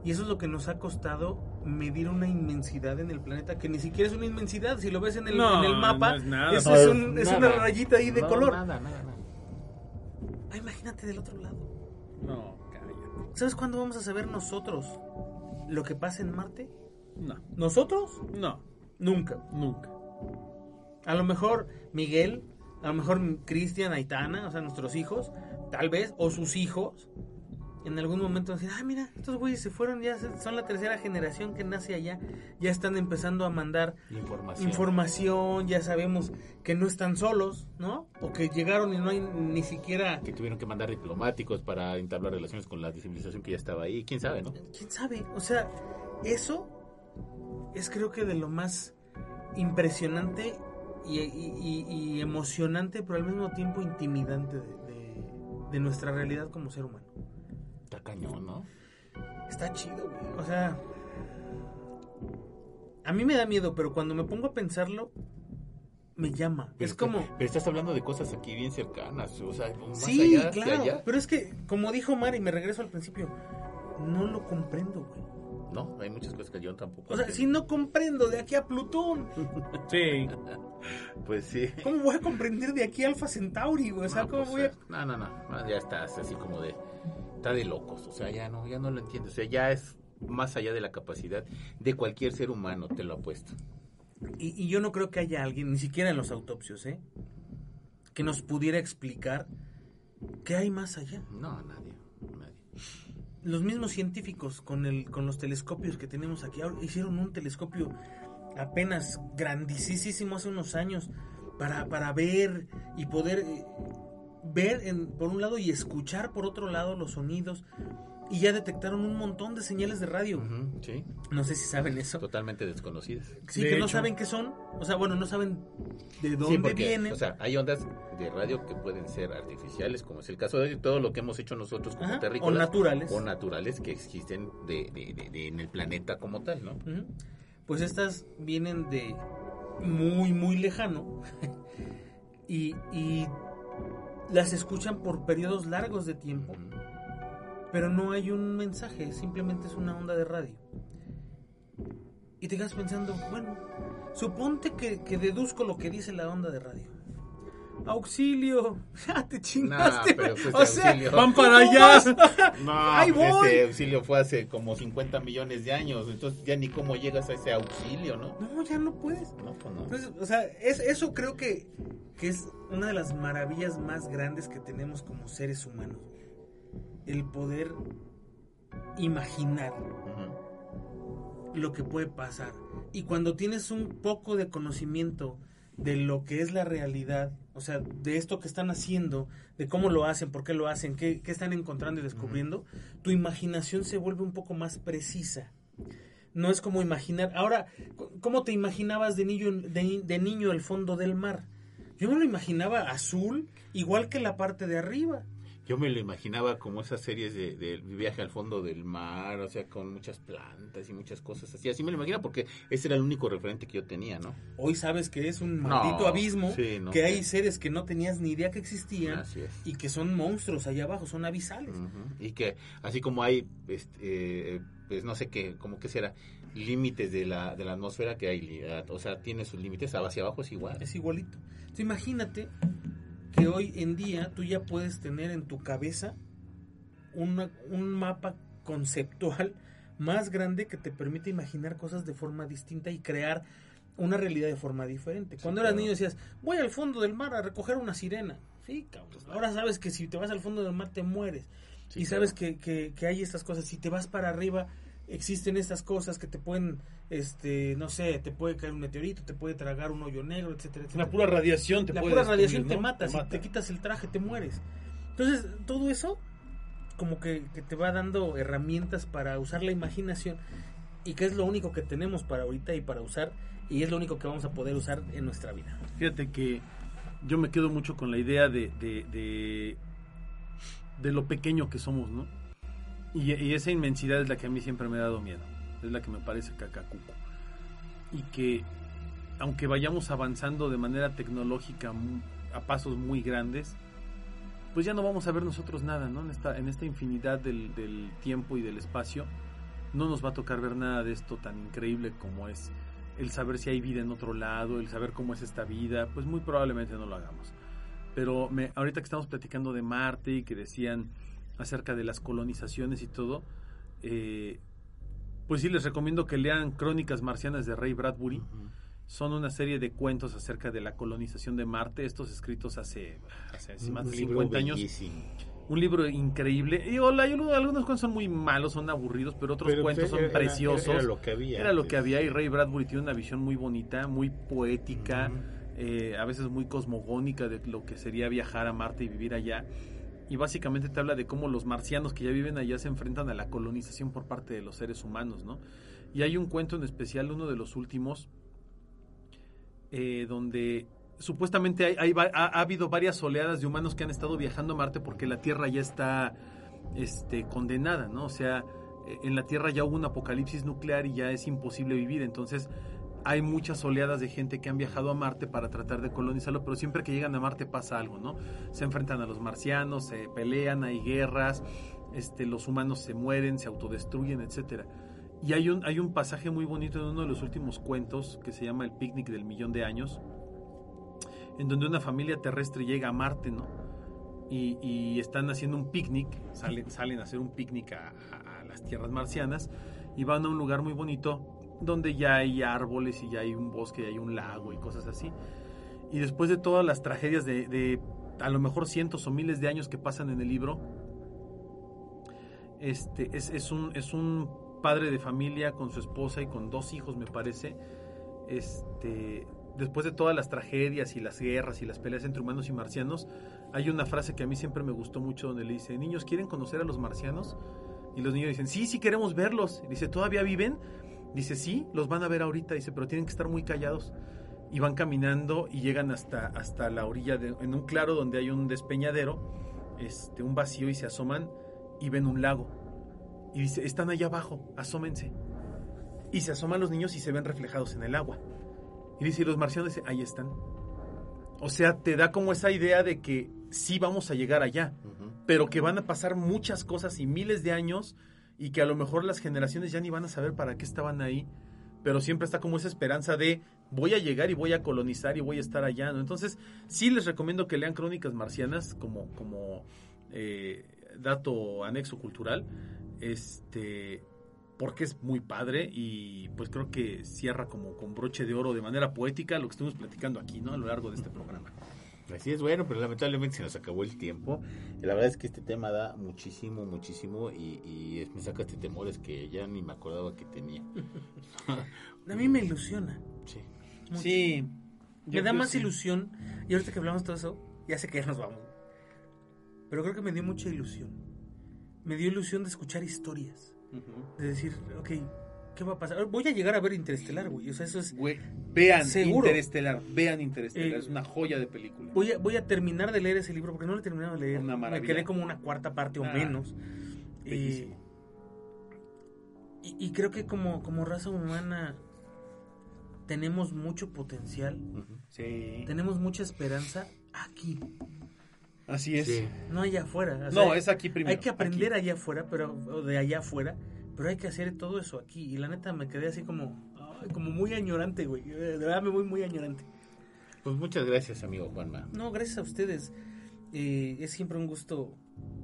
Y eso es lo que nos ha costado medir una inmensidad en el planeta, que ni siquiera es una inmensidad. Si lo ves en el, No, en el mapa, no es nada. eso No, es, un- es nada. una rayita ahí de No, color. Nada, nada, nada. Ah, imagínate del otro lado. No, cállate. ¿Sabes cuándo vamos a saber nosotros lo que pasa en Marte? No. ¿Nosotros? No. Nunca. Nunca. A lo mejor Miguel, a lo mejor Cristian, Aitana, o sea, nuestros hijos, tal vez, o sus hijos, en algún momento decir, ah, mira, estos güeyes se fueron, ya son la tercera generación que nace allá, ya están empezando a mandar Información. información, ya sabemos que no están solos, ¿no? O que llegaron y no hay ni siquiera... que tuvieron que mandar diplomáticos para entablar relaciones con la civilización que ya estaba ahí. ¿Quién sabe, no? ¿Quién sabe? O sea, eso es creo que de lo más impresionante y, y- y- y emocionante, pero al mismo tiempo intimidante de, de- de nuestra realidad como ser humano. Está cañón, ¿no? Está chido, güey. O sea, a mí me da miedo, pero cuando me pongo a pensarlo, me llama. Pero es como... Pero estás hablando de cosas aquí bien cercanas, o sea, más Sí, allá claro. allá. Pero es que, como dijo Mari, me regreso al principio, no lo comprendo, güey. No, hay muchas cosas que yo tampoco. O sea, si no comprendo de aquí a Plutón, Sí. Pues sí. ¿cómo voy a comprender de aquí a Alfa Centauri, güey? O sea, No, ¿cómo pues, voy a...? No, no, no, no, ya estás así como de... Está de locos, o sea, ya no, ya no lo entiendes. O sea, ya es más allá de la capacidad de cualquier ser humano, te lo apuesto. Y, y yo no creo que haya alguien, ni siquiera en los autopsios, ¿eh? Que nos pudiera explicar qué hay más allá. No, nadie, nadie. Los mismos científicos con, el, con los telescopios que tenemos aquí ahora hicieron un telescopio apenas grandísimo hace unos años para, para ver y poder eh, ver en- por un lado y escuchar por otro lado los sonidos y ya detectaron un montón de señales de radio. Sí, No sé si saben eso. totalmente desconocidas. Sí, De que no saben qué son. O sea, bueno, no saben de dónde Sí, porque, vienen. O sea, hay ondas de radio que pueden ser artificiales, como es el caso de todo lo que hemos hecho nosotros como Ajá, terrícolas. o naturales. O naturales que existen de, de- de- de- en el planeta como tal, ¿no? Pues estas vienen de muy, muy lejano y, y las escuchan por periodos largos de tiempo, pero no hay un mensaje, simplemente es una onda de radio. Y te quedas pensando, bueno, suponte que, que deduzco lo que dice la onda de radio. Auxilio, ya te Nah, chingaste. pero pues, o sea, auxilio- Van para ¿cómo allá. No, Ahí voy. ese auxilio fue hace como 50 millones de años, entonces ya ni cómo llegas a ese auxilio, ¿no? No, ya no puedes. No, pues no. Entonces, o sea, es, eso creo que, que es una de las maravillas más grandes que tenemos como seres humanos. El poder imaginar lo que puede pasar. Y cuando tienes un poco de conocimiento de lo que es la realidad, o sea, de esto que están haciendo, de cómo lo hacen, por qué lo hacen, qué, qué están encontrando y descubriendo, tu imaginación se vuelve un poco más precisa. No es como imaginar. Ahora, ¿cómo te imaginabas de niño, de, de niño el fondo del mar? Yo me lo imaginaba azul, igual que la parte de arriba. Yo me lo imaginaba como esas series de, de viaje al fondo del mar, o sea, con muchas plantas y muchas cosas así. Así me lo imaginaba porque ese era el único referente que yo tenía, ¿no? Hoy sabes que es un No, maldito abismo, sí, no que hay seres que no tenías ni idea que existían y que son monstruos allá abajo, son abisales. Y que así como hay, este, eh, pues no sé qué, como que será, límites de la, de la atmósfera que hay, o sea, tiene sus límites, hacia abajo es igual. Es igualito. Entonces, imagínate que hoy en día tú ya puedes tener en tu cabeza una- un mapa conceptual más grande que te permite imaginar cosas de forma distinta y crear una realidad de forma diferente. Cuando eras claro. niño decías, voy al fondo del mar a recoger una sirena. Sí, cabrón. Ahora sabes que si te vas al fondo del mar te mueres. Sí, y sabes claro. que, que, que hay estas cosas. Si te vas para arriba, existen estas cosas que te pueden, este, no sé, te puede caer un meteorito, te puede tragar un hoyo negro, etcétera, etcétera. La pura radiación te La puede pura radiación te mata, si mata. te quitas el traje te mueres. Entonces, todo eso como que, que te va dando herramientas para usar la imaginación y que es lo único que tenemos para ahorita y para usar y es lo único que vamos a poder usar en nuestra vida. Fíjate que yo me quedo mucho con la idea de, de, de, de lo pequeño que somos, ¿no? Y, esa inmensidad es la que a mí siempre me ha dado miedo. Es la que me parece cacacuco. Y que aunque vayamos avanzando de manera tecnológica a pasos muy grandes, pues ya no vamos a ver nosotros nada, ¿no? En esta, en esta infinidad del, del tiempo y del espacio, no nos va a tocar ver nada de esto tan increíble como es el saber si hay vida en otro lado, el saber cómo es esta vida, pues muy probablemente no lo hagamos. Pero ahorita que estamos platicando de Marte y que decían acerca de las colonizaciones y todo, eh, pues sí les recomiendo que lean Crónicas Marcianas de Ray Bradbury. Son una serie de cuentos acerca de la colonización de Marte, estos escritos hace, hace más de 50 años. bellísimo. Un libro increíble. Y hola, algunos, cuentos son muy malos, son aburridos, pero otros Pero, cuentos son era- preciosos. Era, lo que había. Era lo que había y Ray Bradbury tiene una visión muy bonita, muy poética, eh, a veces muy cosmogónica de lo que sería viajar a Marte y vivir allá. Y básicamente te habla de cómo los marcianos que ya viven allá se enfrentan a la colonización por parte de los seres humanos, ¿no? Y hay un cuento en especial, uno de los últimos, eh, donde supuestamente hay, ha, ha habido varias oleadas de humanos que han estado viajando a Marte porque la Tierra ya está este, condenada, ¿no? O sea, eh, en la Tierra ya hubo un apocalipsis nuclear y ya es imposible vivir, entonces hay muchas oleadas de gente que han viajado a Marte para tratar de colonizarlo, pero siempre que llegan a Marte pasa algo, ¿no? Se enfrentan a los marcianos, se pelean, hay guerras, este, los humanos se mueren, se autodestruyen, etcétera. Y hay un, hay un pasaje muy bonito en uno de los últimos cuentos que se llama El picnic del millón de años, en donde una familia terrestre llega a Marte, ¿no? Y, están haciendo un picnic, salen, salen a hacer un picnic a las tierras marcianas y van a un lugar muy bonito donde ya hay árboles y ya hay un bosque y hay un lago y cosas así. Y después de todas las tragedias de, a lo mejor cientos o miles de años que pasan en el libro, este es, es un, es un padre de familia con su esposa y con dos hijos, me parece. Este, después de todas las tragedias y las guerras y las peleas entre humanos y marcianos, hay una frase que a mí siempre me gustó mucho donde le dice, niños, ¿quieren conocer a los marcianos? Y los niños dicen, sí, sí queremos verlos. Y dice, ¿todavía viven? Dice, sí, los van a ver ahorita. Dice, pero tienen que estar muy callados. Y van caminando y llegan hasta, hasta la orilla, de, en un claro donde hay un despeñadero, este, un vacío, y se asoman y ven un lago. Y dice, están allá abajo, asómense. Y se asoman los niños y se ven reflejados en el agua. Y dice, y los marcianos dicen, ahí están. O sea, te da como esa idea de que sí vamos a llegar allá, pero que van a pasar muchas cosas y miles de años y que a lo mejor las generaciones ya ni van a saber para qué estaban ahí, pero siempre está como esa esperanza de voy a llegar y voy a colonizar y voy a estar allá. Entonces, sí les recomiendo que lean Crónicas Marcianas como, como eh, dato anexo cultural, este, porque es muy padre y pues creo que cierra como con broche de oro de manera poética lo que estuvimos platicando aquí, ¿no? A lo largo de este programa. Así es, bueno, pero lamentablemente se nos acabó el tiempo. La verdad es que este tema da muchísimo, muchísimo y, y es- me saca este temores que ya ni me acordaba que tenía. A mí me ilusiona. Sí. mucho. Sí. Me da más ilusión. Y ahorita que hablamos de todo eso, ya sé que ya nos vamos. Pero creo que me dio mucha ilusión. Me dio ilusión de escuchar historias. De decir, ok, ¿qué va a pasar? Voy a llegar a ver Interestelar, güey. O sea, eso es. Güey, vean Seguro. Interestelar, vean Interestelar, Eh, es una joya de película. Voy a, voy a terminar de leer ese libro porque no lo he terminado de leer. Una me maravilla. quedé como una cuarta parte o Ah, menos. Eh, y, y creo que como, como raza humana tenemos mucho potencial, Sí. tenemos mucha esperanza aquí, Así es. Sí. no allá afuera. O No, es aquí primero. Hay que aprender aquí. allá afuera, pero o de allá afuera, pero hay que hacer todo eso aquí. Y la neta me quedé así como, ay, como muy añorante, güey. De verdad me voy muy añorante. Pues muchas gracias, amigo Juanma. No, gracias a ustedes. Eh, es siempre un gusto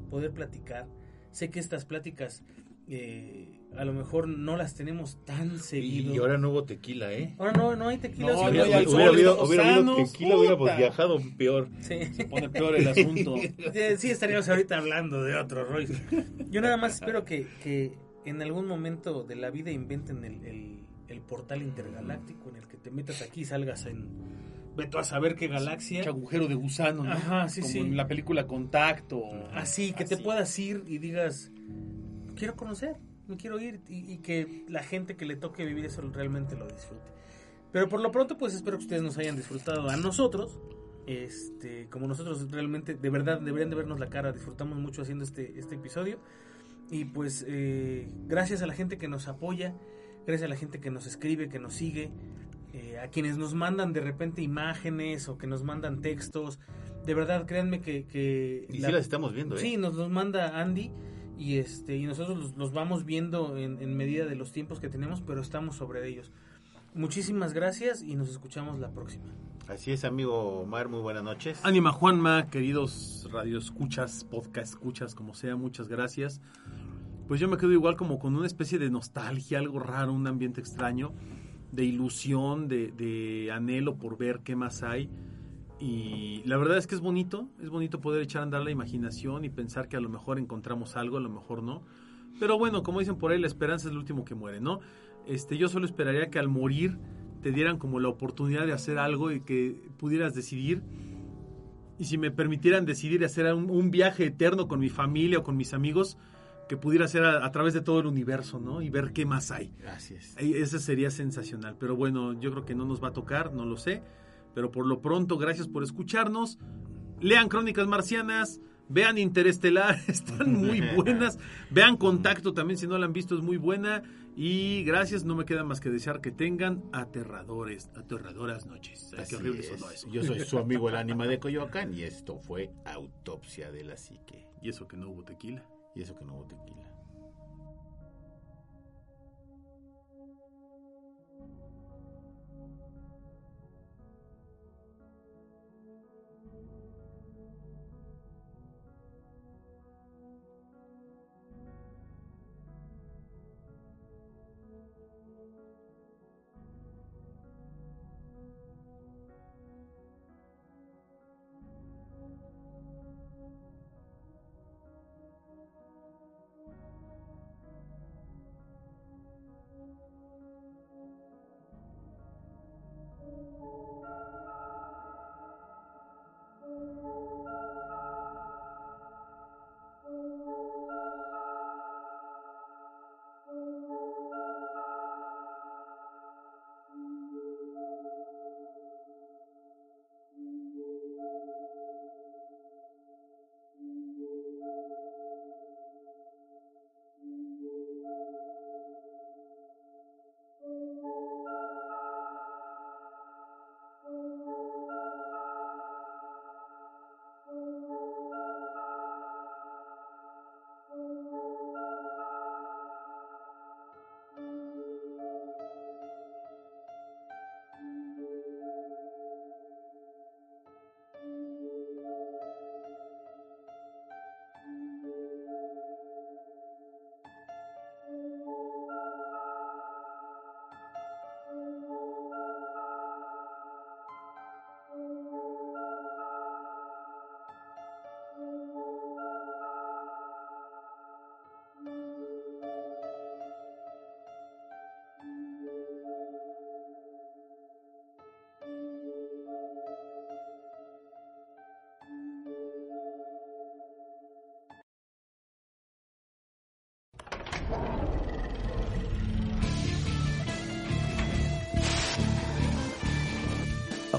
poder platicar. Sé que estas pláticas eh, a lo mejor no las tenemos tan seguido. Y ahora no hubo tequila, ¿eh? Ahora no, no hay tequila. No, Hubiera, alcohol, hubiera habido, hubiera habido tequila, hubiéramos viajado peor. Sí. Se pone peor el asunto. Sí, estaríamos ahorita hablando de otro rollo. Yo nada más espero que, que en algún momento de la vida inventen el, el- el portal intergaláctico en el que te metas aquí y salgas en... Veto a saber qué galaxia. Agujero de gusano, ¿no? Ajá, sí, Como sí. en la película Contacto. Así, que te Así. puedas ir y digas, quiero conocer, me quiero ir y, y que la gente que le toque vivir eso realmente lo disfrute. Pero por lo pronto, pues espero que ustedes nos hayan disfrutado a nosotros. Este, como nosotros realmente, de verdad, deberían de vernos la cara, disfrutamos mucho haciendo este, este episodio. Y pues, eh, gracias a la gente que nos apoya, gracias a la gente que nos escribe, que nos sigue, eh, a quienes nos mandan de repente imágenes o que nos mandan textos. De verdad, créanme que... que Y la- sí las estamos viendo, ¿eh? Sí, nos los manda Andy y este y nosotros los, los vamos viendo en, en medida de los tiempos que tenemos, pero estamos sobre ellos. Muchísimas gracias y nos escuchamos la próxima. Así es, amigo Omar, muy buenas noches. Ánima Juanma, queridos radio escuchas, podcast escuchas, como sea, muchas gracias. Pues yo me quedo igual como con una especie de nostalgia, algo raro, un ambiente extraño, de ilusión, de, anhelo por ver qué más hay. Y la verdad es que es bonito, es bonito poder echar a andar la imaginación y pensar que a lo mejor encontramos algo, a lo mejor no. Pero bueno, como dicen por ahí, la esperanza es el último que muere, ¿no? Este, yo solo esperaría que al morir te dieran como la oportunidad de hacer algo y que pudieras decidir. Y si me permitieran decidir hacer un viaje eterno con mi familia o con mis amigos, que pudiera ser a, a través de todo el universo, ¿no? Y ver qué más hay. Ahí- Ese sería sensacional. Pero bueno, yo creo que no nos va a tocar, no lo sé. Pero por lo pronto, gracias por escucharnos. Lean Crónicas Marcianas. Vean Interestelar, están muy buenas. Vean Contacto también, si no la han visto, es muy buena. Y gracias, no me queda más que desear que tengan aterradores, aterradoras noches. Así qué horrible es. eso. Yo soy su amigo el ánima de Coyoacán y esto fue Autopsia de la Psique. Y eso que no hubo tequila. Y eso que no hubo tequila.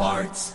Parts.